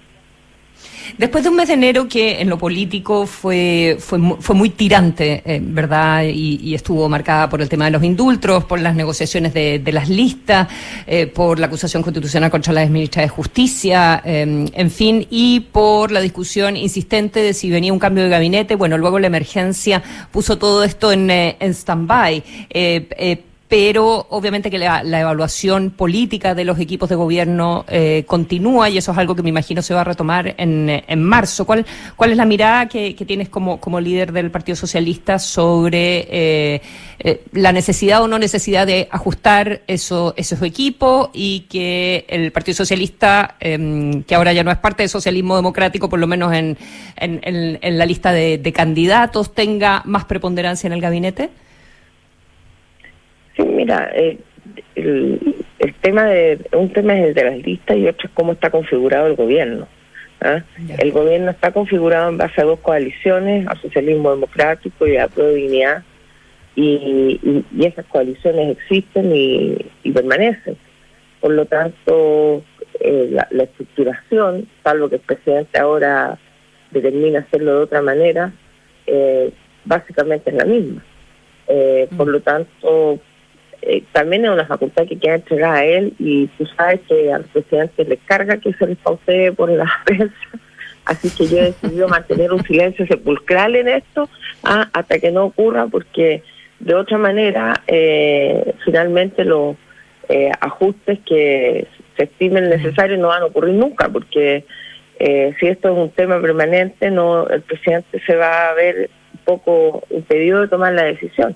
Después de un mes de enero que en lo político fue, fue, fue muy tirante, eh, ¿verdad? Y, estuvo marcada por el tema de los indultos, por las negociaciones de, las listas, eh, por la acusación constitucional contra la exministra de Justicia, eh, en fin, y por la discusión insistente de si venía un cambio de gabinete. Bueno, luego la emergencia puso todo esto en, en stand-by pero obviamente que la, evaluación política de los equipos de gobierno eh, continúa y eso es algo que me imagino se va a retomar en, en marzo. ¿Cuál, ¿Cuál es la mirada que, tienes como, como líder del Partido Socialista sobre eh, eh, la necesidad o no necesidad de ajustar eso, esos equipos y que el Partido Socialista, em, que ahora ya no es parte del socialismo democrático, por lo menos en, en, en la lista de candidatos, tenga más preponderancia en el gabinete? Mira, eh, el, tema de un tema es el de las listas y otro es cómo está configurado el gobierno. ¿ah? El gobierno está configurado en base a dos coaliciones, a socialismo democrático y a dignidad, y, y, esas coaliciones existen y, permanecen. Por lo tanto, eh, la, estructuración, salvo que el presidente ahora determina hacerlo de otra manera, eh, básicamente es la misma. Por lo tanto, eh, también es una facultad que queda entregada a él y tú sabes que al presidente le carga que se les pausee por la prensa, así que yo he decidido mantener un silencio sepulcral en esto ah, hasta que no ocurra porque de otra manera eh, finalmente los eh, ajustes que se estimen necesarios no van a ocurrir nunca porque si esto es un tema permanente no el presidente se va a ver un poco impedido de tomar la decisión.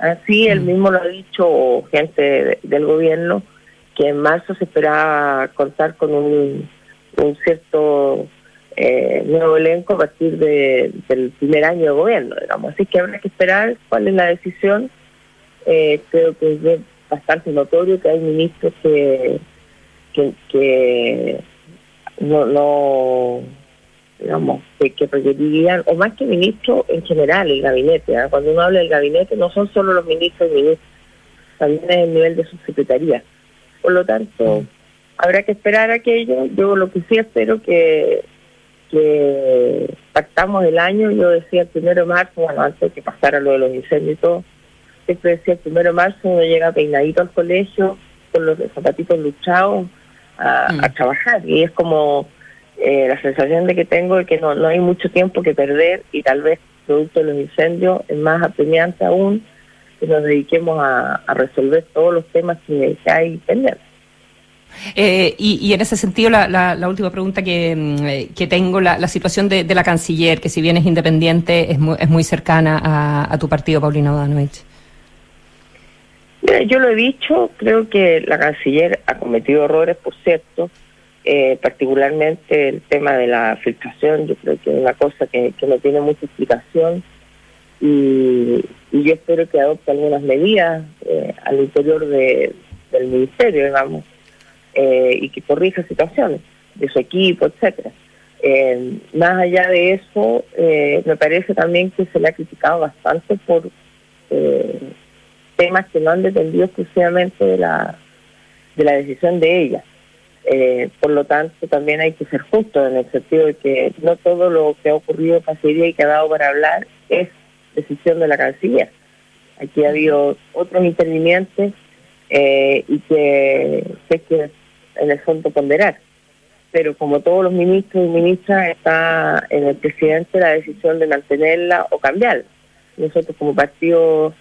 Así él mm. mismo lo ha dicho, gente del gobierno, que en marzo se esperaba contar con un, cierto eh, nuevo elenco a partir del primer año de gobierno, digamos. Así que habrá que esperar cuál es la decisión. Eh, creo que es bastante notorio que hay ministros que, que, que no, no digamos, que, que requerirían, o más que ministro en general, el gabinete. ¿ah? Cuando uno habla del gabinete, no son solo los ministros y ministros, también es el nivel de su secretaría. Por lo tanto, habrá que esperar aquello. Yo lo que sí espero que, que pactamos el año, yo decía el primero de marzo, bueno, antes de que pasara lo de los incendios y todo, siempre decía el primero de marzo uno llega peinadito al colegio, con los zapatitos luchados, a, a mm. trabajar. Y es como eh, la sensación de que tengo es que no, no hay mucho tiempo que perder y tal vez producto de los incendios es más apremiante aún que nos dediquemos a, resolver todos los temas que, hay pendientes. Eh, y, en ese sentido, la, la, última pregunta que, mm, eh, que tengo, la, la situación de, la canciller, que si bien es independiente, es muy, es muy cercana a, tu partido, Paulina Bodanovich. yo lo he dicho, creo que la canciller ha cometido errores, por cierto, eh, particularmente el tema de la filtración, yo creo que es una cosa que, no tiene mucha explicación y, yo espero que adopte algunas medidas eh, al interior de, del ministerio, digamos, eh, y que corrija situaciones de su equipo, etcétera. más allá de eso, me parece también que se le ha criticado bastante por temas que no han dependido exclusivamente de la, de la decisión de ella. Eh, por lo tanto, también hay que ser justo en el sentido de que no todo lo que ha ocurrido en Cancillería y que ha dado para hablar es decisión de la Canciller. Aquí ha habido otros intervinientes eh, y que hay que en el fondo ponderar. Pero como todos los ministros y ministras, está en el presidente la decisión de mantenerla o cambiarla. Nosotros como partido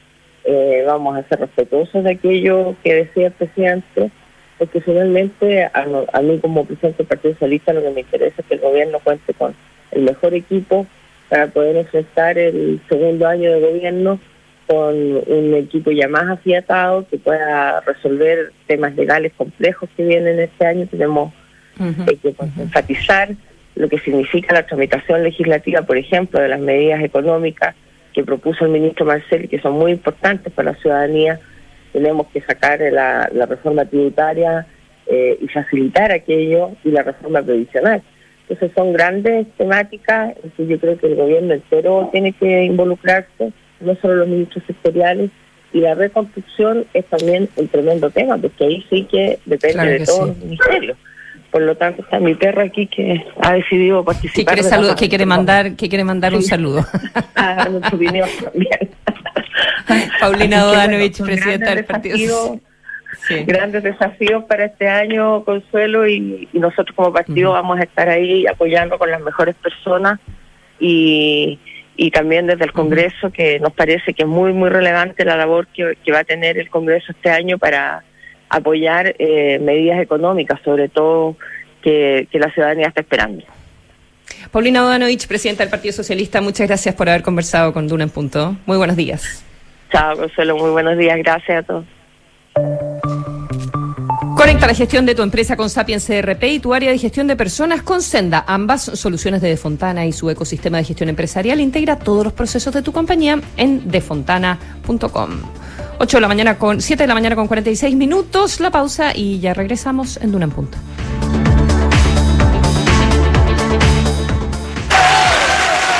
eh, vamos a ser respetuosos de aquello que decía el presidente porque finalmente a, mí como presidente del Partido Socialista lo que me interesa es que el gobierno cuente con el mejor equipo para poder enfrentar el segundo año de gobierno con un equipo ya más afiatado que pueda resolver temas legales complejos que vienen este año. Tenemos que enfatizar lo que significa la tramitación legislativa, por ejemplo, de las medidas económicas que propuso el ministro Marcel, que son muy importantes para la ciudadanía tenemos que sacar la, reforma tributaria eh, y facilitar aquello y la reforma previsional. Entonces son grandes temáticas en yo creo que el gobierno entero tiene que involucrarse, no solo los ministros sectoriales, y la reconstrucción es también un tremendo tema, porque ahí sí que depende de todos los ministerios. Por lo tanto, está mi perro aquí que ha decidido participar. ¿Qué quiere, ¿qué quiere mandar, qué quiere mandar un saludo? a nuestra opinión también. Paulina Dodanovich, presidenta del partido. Sí. Grandes desafíos para este año, Consuelo, y, nosotros como partido vamos a estar ahí apoyando con las mejores personas y, y también desde el Congreso, que nos parece que es muy, muy relevante la labor que, va a tener el Congreso este año para apoyar eh, medidas económicas, sobre todo que, la ciudadanía está esperando. Paulina Bodanovich, presidenta del Partido Socialista, muchas gracias por haber conversado con Duna en Punto. Muy buenos días. Chao, Consuelo, muy buenos días. Gracias a todos. Conecta la gestión de tu empresa con Sapiens CRP y tu área de gestión de personas con Senda. Ambas soluciones de Defontana y su ecosistema de gestión empresarial integra todos los procesos de tu compañía en defontana.com. 8 de la mañana con 7 de la mañana con 46 minutos, la pausa y ya regresamos en Duna en Punto.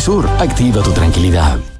Verisur, activa tu tranquilidad.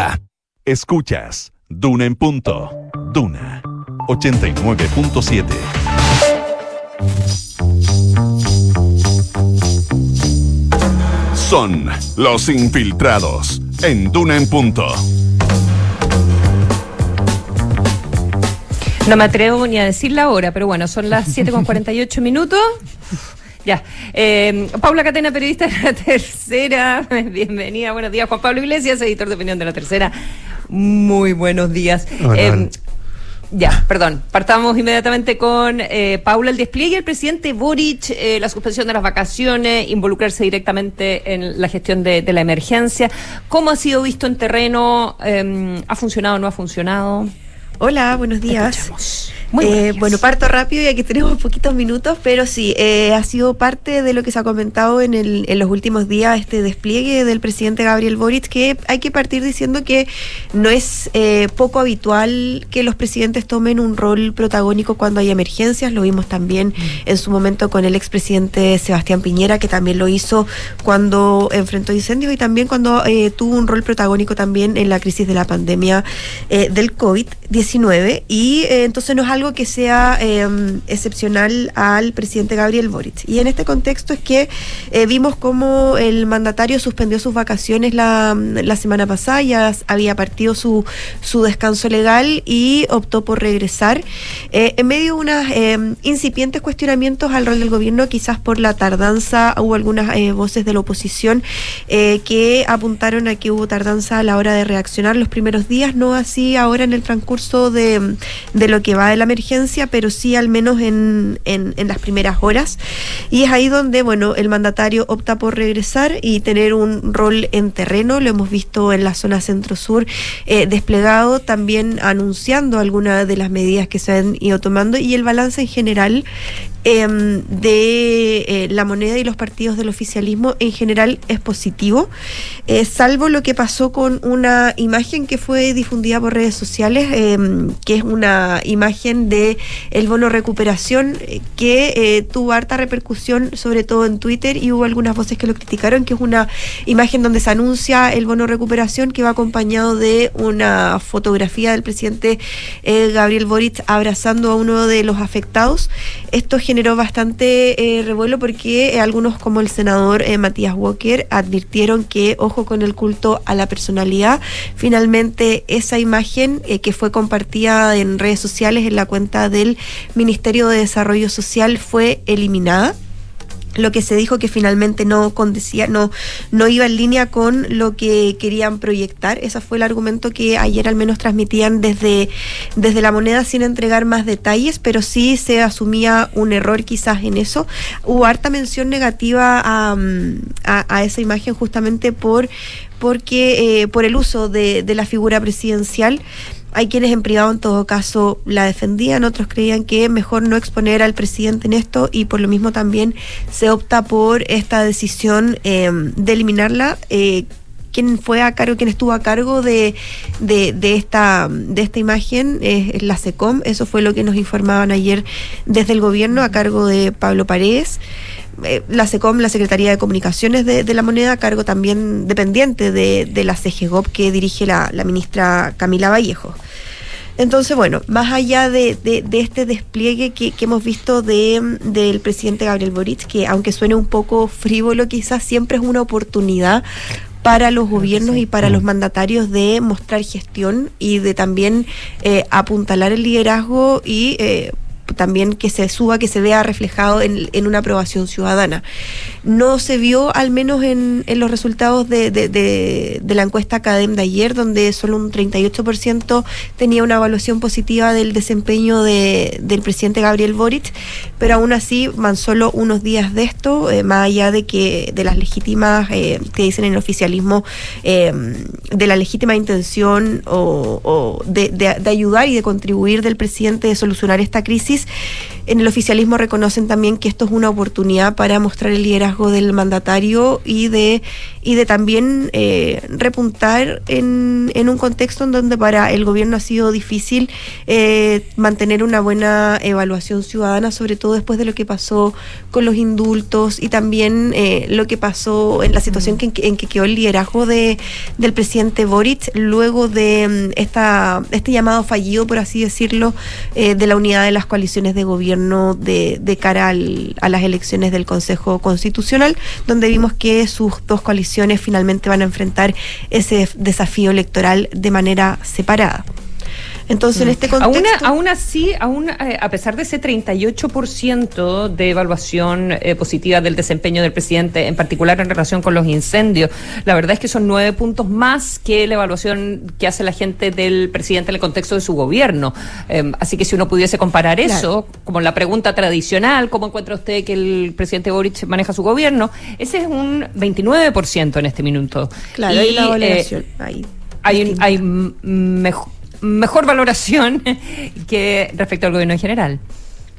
Escuchas Duna en punto. Duna 89.7. Son los infiltrados en Duna en punto. No me atrevo ni a decir la hora, pero bueno, son las 7 con 48 minutos. Ya. Eh, Paula Catena, periodista de la tercera. Bienvenida, buenos días. Juan Pablo Iglesias, editor de opinión de la tercera. Muy buenos días. Eh, ya, perdón. Partamos inmediatamente con eh, Paula, el despliegue del presidente Boric, eh, la suspensión de las vacaciones, involucrarse directamente en la gestión de, de la emergencia. ¿Cómo ha sido visto en terreno? Eh, ¿Ha funcionado o no ha funcionado? Hola, buenos días. Eh, bueno, parto rápido ya que tenemos poquitos minutos, pero sí, eh, ha sido parte de lo que se ha comentado en, el, en los últimos días, este despliegue del presidente Gabriel Boric, que hay que partir diciendo que no es eh, poco habitual que los presidentes tomen un rol protagónico cuando hay emergencias. Lo vimos también mm. en su momento con el expresidente Sebastián Piñera, que también lo hizo cuando enfrentó incendios y también cuando tuvo un rol protagónico también en la crisis de la pandemia del COVID-19. Y entonces no es algo algo que sea em, excepcional al presidente Gabriel Boric. Y en este contexto es que eh, vimos cómo el mandatario suspendió sus vacaciones la, semana pasada, ya había partido su, descanso legal y optó por regresar eh, en medio de unos em, incipientes cuestionamientos al rol del gobierno, quizás por la tardanza, hubo algunas eh, voces de la oposición que apuntaron a que hubo tardanza a la hora de reaccionar los primeros días, no así ahora en el transcurso de, de lo que va de la emergencia, pero sí al menos en, en, las primeras horas. Y es ahí donde, bueno, el mandatario opta por regresar y tener un rol en terreno. Lo hemos visto en la zona centro-sur eh, desplegado, también anunciando algunas de las medidas que se han ido tomando y el balance en general em, de eh, la moneda y los partidos del oficialismo en general es positivo, eh, salvo lo que pasó con una imagen que fue difundida por redes sociales, em, que es una imagen de el bono recuperación eh, que tuvo harta repercusión, sobre todo en Twitter, y hubo algunas voces que lo criticaron, que es una imagen donde se anuncia el bono recuperación que va acompañado de una fotografía del presidente Gabriel Boric abrazando a uno de los afectados. Esto generó bastante eh, revuelo porque eh, algunos como el senador eh, Matías Walker advirtieron que ojo con el culto a la personalidad. Finalmente esa imagen que fue compartida en redes sociales en la cuenta del Ministerio de Desarrollo Social fue eliminada lo que se dijo que finalmente no condecía, no, no iba en línea con lo que querían proyectar. Ese fue el argumento que ayer al menos transmitían desde, desde la moneda sin entregar más detalles, pero sí se asumía un error quizás en eso. Hubo harta mención negativa a, a, esa imagen justamente por porque eh, por el uso de, de la figura presidencial. Hay quienes en privado en todo caso la defendían, otros creían que mejor no exponer al presidente en esto y por lo mismo también se opta por esta decisión em, de eliminarla. Eh, quien fue a cargo, quien estuvo a cargo de, de, esta, de esta imagen es la SECOM, eso fue lo que nos informaban ayer desde el gobierno a cargo de Pablo Paredes. Eh, la SECOM, la Secretaría de Comunicaciones de, la Moneda, a cargo también dependiente de, de la CGGOP que dirige la, ministra Camila Vallejo. Entonces, bueno, más allá de, este despliegue que, hemos visto del presidente Gabriel Boric, que aunque suene un poco frívolo, quizás siempre es una oportunidad para los gobiernos y para los mm. mandatarios de mostrar gestión y de también eh, apuntalar el liderazgo y eh, también que se suba, que se vea reflejado en, en una aprobación ciudadana. No se vio, al menos en, en los resultados de, de, de, la encuesta Academ de ayer, donde solo un 38% tenía una evaluación positiva del desempeño del presidente Gabriel Boric, pero aún así van solo unos días de esto, eh, más allá de que de las legítimas eh, que dicen en el oficialismo, eh, de la legítima intención o, o de, de ayudar y de contribuir del presidente de solucionar esta crisis en el oficialismo reconocen también que esto es una oportunidad para mostrar el liderazgo del mandatario y de, y de también eh, repuntar en, en, un contexto en donde para el gobierno ha sido difícil eh, mantener una buena evaluación ciudadana, sobre todo después de lo que pasó con los indultos y también eh, lo que pasó en la situación que, en que quedó el liderazgo de, del presidente Boric luego de mm, esta, este llamado fallido, por así decirlo, de la unidad de las coaliciones de gobierno de, de cara a las elecciones del Consejo Constitucional, donde vimos que sus dos coaliciones finalmente van a enfrentar ese desafío electoral de manera separada. Entonces, en mm. este contexto... Aún, así, aún, eh, a pesar de ese 38% de evaluación eh, positiva del desempeño del presidente, en particular en relación con los incendios, la verdad es que son nueve puntos más que la evaluación que hace la gente del presidente en el contexto de su gobierno. Em, así que si uno pudiese comparar eso, como la pregunta tradicional, ¿cómo encuentra usted que el presidente Boric maneja su gobierno? Ese es un 29% en este minuto. Claro, hay una evaluación eh, ahí. Hay, hay mejor mejor valoración que respecto al gobierno en general.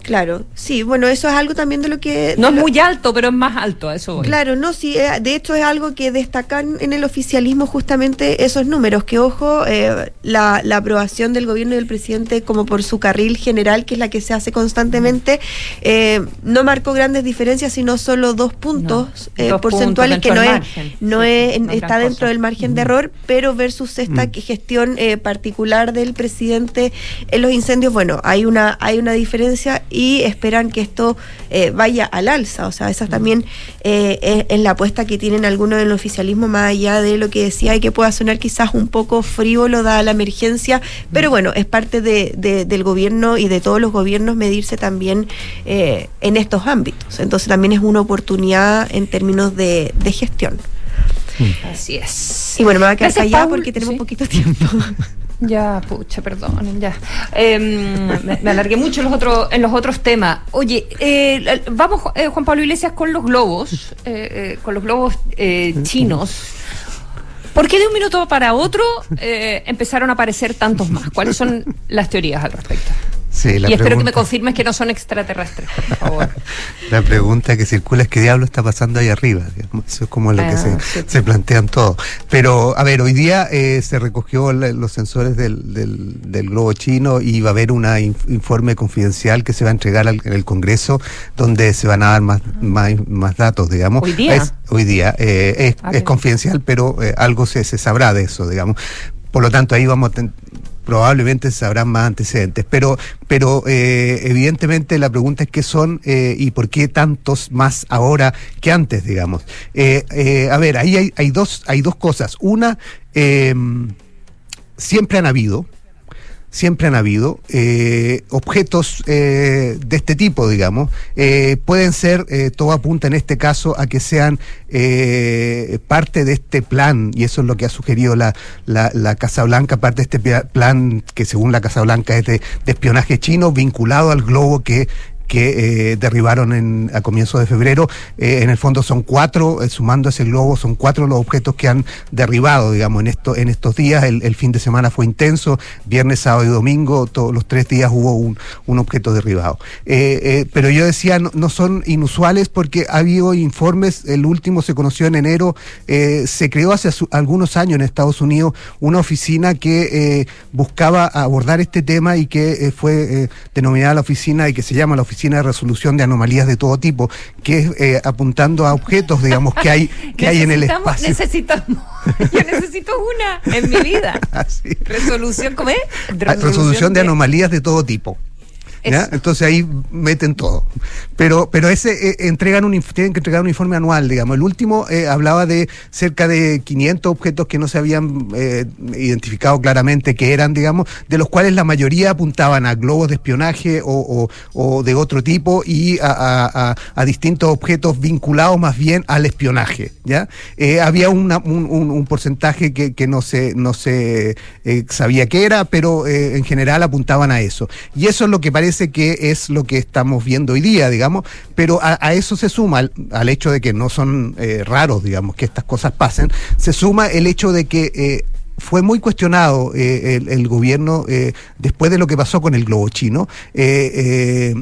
Claro, sí, bueno, eso es algo también de lo que... No es muy alto, pero es más alto, a eso voy. Claro, no, sí, eh, de hecho es algo que destacan en el oficialismo justamente esos números, que ojo, eh, la, la, aprobación del gobierno y del presidente como por su carril general, que es la que se hace constantemente, eh, no marcó grandes diferencias, sino solo dos puntos porcentuales que no, es, no es, está dentro del margen de error, pero versus esta mm. gestión particular del presidente en los incendios, bueno, hay una, hay una diferencia y esperan que esto eh, vaya al alza. O sea, esa también eh, es, la apuesta que tienen algunos del oficialismo, más allá de lo que decía y que pueda sonar quizás un poco frívolo dada la emergencia, pero bueno, es parte de, del gobierno y de todos los gobiernos medirse también eh, en estos ámbitos. Entonces también es una oportunidad en términos de, gestión. Así es. Y bueno, me voy a quedar callada porque tenemos poquito tiempo. Ya, pucha, perdón, ya. Em, me, alargué mucho en los otros, en los otros temas. Oye, eh, vamos, eh, Juan Pablo Iglesias, con los globos, eh, con los globos chinos. ¿Por qué de un minuto para otro empezaron a aparecer tantos más? ¿Cuáles son las teorías al respecto? Y espero que me confirmes que no son extraterrestres, por favor. la pregunta que circula es qué diablo está pasando ahí arriba. Eso es como lo que se, ah, se, plantean todos. Pero, a ver, hoy día eh, se recogió los sensores del, del, globo chino y va a haber un informe confidencial que se va a entregar al, en el Congreso donde se van a dar más, más, más datos, digamos. Hoy día. hoy día. Eh, es, es, confidencial, pero eh, algo se, se sabrá de eso, digamos. Por lo tanto, ahí vamos a probablemente sabrán más antecedentes. Pero, pero eh, evidentemente la pregunta es qué son eh, y por qué tantos más ahora que antes, digamos. Eh, a ver, ahí hay, hay, dos, hay dos cosas. Una, siempre han habido, siempre han habido. Eh, objetos eh, de este tipo, digamos, eh, pueden ser, todo apunta en este caso a que sean parte de este plan, y eso es lo que ha sugerido la, la, Casa Blanca, parte de este plan que según la Casa Blanca es de espionaje chino vinculado al globo que que eh, derribaron a comienzos de febrero. Eh, en el fondo son cuatro, eh, sumando ese globo, son cuatro los objetos que han derribado, digamos, en, esto, en estos días. El, fin de semana fue intenso, viernes, sábado y domingo, todos los tres días hubo un, objeto derribado. pero yo decía, no, son inusuales porque ha habido informes, el último se conoció en enero, se creó hace algunos años en Estados Unidos una oficina que buscaba abordar este tema y que fue denominada la oficina y que se llama la oficina de Resolución de Anomalías de todo tipo, que es eh, apuntando a objetos, digamos, que hay, que hay en el espacio. Necesitamos, yo necesito una en mi vida. Resolución, ¿cómo es? Ah, resolución, de anomalías de todo tipo. Entonces ahí meten todo. Pero, pero ese eh, entregan un, tienen que entregar un informe anual, digamos. El último eh, hablaba de cerca de 500 objetos que no se habían eh, identificado claramente que eran, digamos, de los cuales la mayoría apuntaban a globos de espionaje o, o, de otro tipo y a, a, distintos objetos vinculados más bien al espionaje. ¿ya? había una, un, un, porcentaje que, que, no se, no se sabía qué era, pero en general apuntaban a eso. Y eso es lo que parece que es lo que estamos viendo hoy día, digamos, pero a, eso se suma, al, hecho de que no son eh, raros, digamos, que estas cosas pasen, se suma el hecho de que eh, fue muy cuestionado eh, el, gobierno después de lo que pasó con el globo chino. E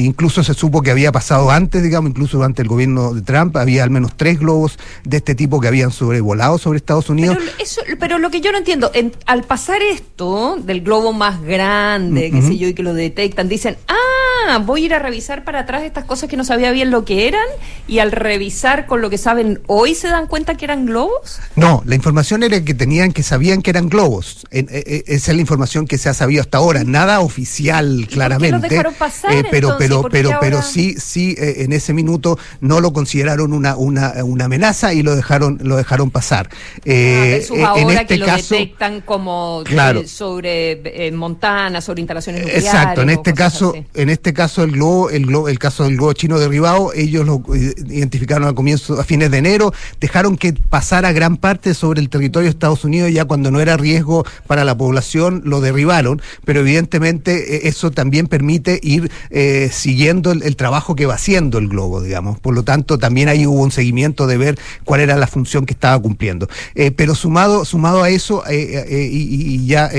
incluso se supo que había pasado antes, digamos, incluso durante el gobierno de Trump, había al menos tres globos de este tipo que habían sobrevolado sobre Estados Unidos. Pero, eso, pero lo que yo no entiendo, al pasar esto del globo más grande, qué sé yo, y que lo detectan, dicen, ah, voy a ir a revisar para atrás estas cosas que no sabía bien lo que eran, y al revisar con lo que saben hoy se dan cuenta que eran globos. No, la información era que tenían, que sabían que eran globos. E, e, esa es la información que se ha sabido hasta ahora, nada oficial, claramente. ¿Por qué dejaron pasar? Eh, pero, pero, pero, pero sí, sí, eh, en ese minuto no lo consideraron una, una, una amenaza y lo dejaron, lo dejaron pasar. Eh, ah, eh ahora en este que lo detectan como eh, sobre Montana, sobre instalaciones nucleares. Exacto, en este caso, en este caso el globo, el globo, el caso del globo chino derribado, ellos lo identificaron al comienzo, a fines de enero, dejaron que pasara gran parte sobre el territorio de Estados Unidos ya cuando no era riesgo para la población, lo derribaron, pero evidentemente eso también permite ir eh, siguiendo el, trabajo que va haciendo el globo, digamos. Por lo tanto, también ahí hubo un seguimiento de ver cuál era la función que estaba cumpliendo. Eh, pero sumado, sumado a eso, eh, eh, y, ya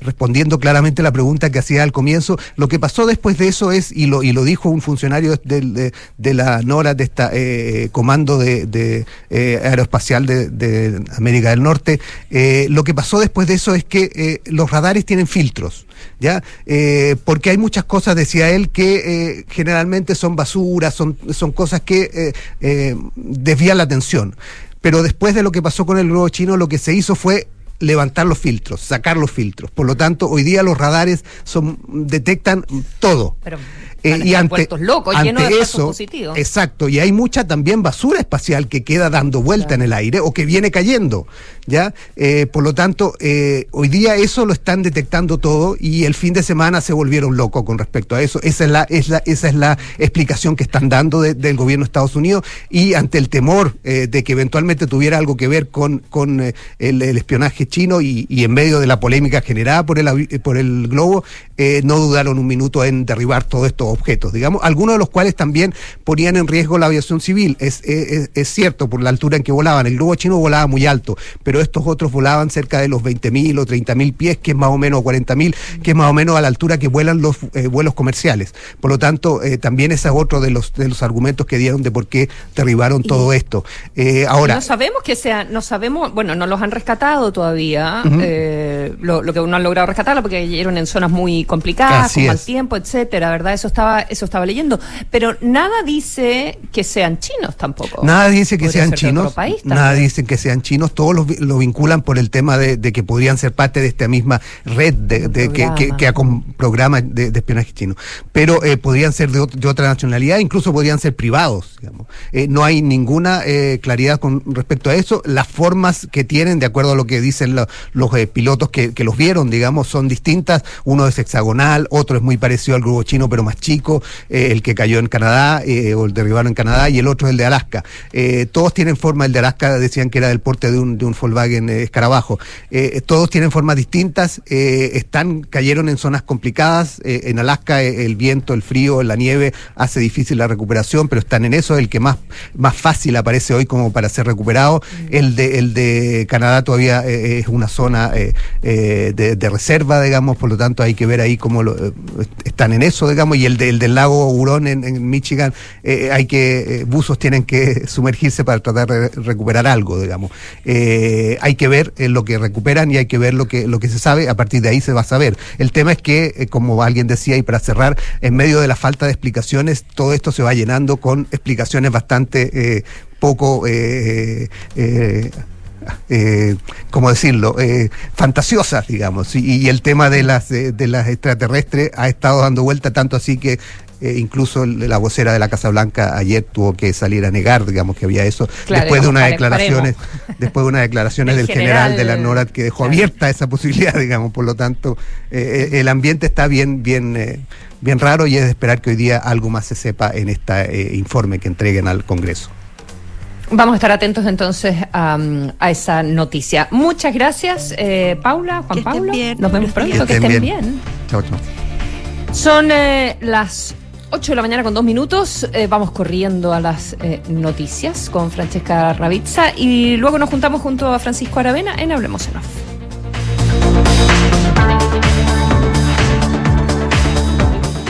respondiendo claramente la pregunta que hacía al comienzo, lo que pasó después de eso es, y lo, y lo dijo un funcionario de, la NORA, de este comando de, aeroespacial de, América del Norte, lo que pasó después de eso es que los radares tienen filtros. ¿ya? Eh, porque hay muchas cosas, decía él, que eh, generalmente son basuras, son, son cosas que eh, desvían la atención. Pero después de lo que pasó con el globo chino, lo que se hizo fue levantar los filtros, sacar los filtros. Por lo tanto, hoy día los radares son detectan todo. Eh, y ante, locos, ante eso, exacto, y hay mucha también basura espacial que queda dando vuelta en el aire o que viene cayendo, ¿ya? Eh, por lo tanto, eh, hoy día eso lo están detectando todo y el fin de semana se volvieron locos con respecto a eso. Esa es la, es la, esa es la explicación que están dando del gobierno de Estados Unidos y ante el temor de que eventualmente tuviera algo que ver con, con el, espionaje chino y, y, en medio de la polémica generada por el, por el globo, no dudaron un minuto en derribar todo esto objetos, digamos, algunos de los cuales también ponían en riesgo la aviación civil. Es, es, es cierto, por la altura en que volaban. El globo chino volaba muy alto, pero estos otros volaban cerca de los 20.000 o 30.000 pies, que es más o menos 40.000, que es más o menos a la altura que vuelan los eh, vuelos comerciales. Por lo tanto, eh, también ese es otro de los, de los argumentos que dieron de por qué derribaron todo esto. Eh, ahora. No sabemos que sea, no sabemos, bueno, no los han rescatado todavía, lo, lo, que no han logrado rescatarlo porque cayeron en zonas muy complicadas, Así con mal es. tiempo, etcétera, ¿verdad? Eso estaba, eso estaba leyendo. Pero nada dice que sean chinos tampoco. Nada dice que sean chinos, nada dicen que sean chinos, todos lo, lo vinculan por el tema de, de que podrían ser parte de esta misma red de, de que, que, programa. que ha con programas de, de espionaje chino. Pero eh, podrían ser de, ot- de otra nacionalidad, incluso podrían ser privados. digamos. Eh, no hay ninguna eh, claridad con respecto a eso. Las formas que tienen, de acuerdo a lo que dicen lo- los eh, pilotos que, que los vieron, digamos, son distintas. Uno es hexagonal, otro es muy parecido al grupo chino, pero más chico, eh, el que cayó en Canadá eh, o el derribaron en Canadá, y el otro es el de Alaska. Eh, todos tienen forma, el de Alaska decían que era del porte de un, de un Volkswagen escarabajo. Todos tienen formas distintas, están, cayeron en zonas complicadas. en Alaska el viento, el frío, la nieve hace difícil la recuperación, pero están en eso, el que más, más fácil aparece hoy como para ser recuperado. El de, el de Canadá todavía es una zona de, de reserva, digamos, por lo tanto hay que ver ahí cómo lo, están en eso, digamos, y el, de- el del lago Hurón en, en Michigan, eh, hay que, eh, buzos tienen que sumergirse para tratar de recuperar algo, digamos. Eh, hay que ver eh, lo que recuperan y hay que ver lo que, lo que se sabe, a partir de ahí se va a saber. El tema es que, eh, como alguien decía, y para cerrar, en medio de la falta de explicaciones, todo esto se va llenando con explicaciones bastante eh, poco... eh, eh, eh, ¿cómo decirlo? Eh, fantasiosas, digamos. Y, y el tema de las, eh, de las extraterrestres ha estado dando vuelta tanto así que eh, incluso la vocera de la Casa Blanca ayer tuvo que salir a negar, digamos, que había eso, Claro, después de unas declaraciones, después de unas declaraciones El del general, general, de la NORAD que dejó abierta esa posibilidad, digamos, por lo tanto, eh, el ambiente está bien, bien, eh, bien raro y es de esperar que hoy día algo más se sepa en este informe que entreguen al Congreso. Vamos a estar atentos entonces a, a esa noticia. Muchas gracias, eh, Paula, Juan Que estén Pablo. bien. Nos vemos pronto, que estén bien. Chao, chao. Son eh, las 8 de la mañana con dos minutos. Eh, vamos corriendo a las eh, noticias con Francesca Ravizza y luego nos juntamos junto a Francisco Aravena en Hablemos en Off.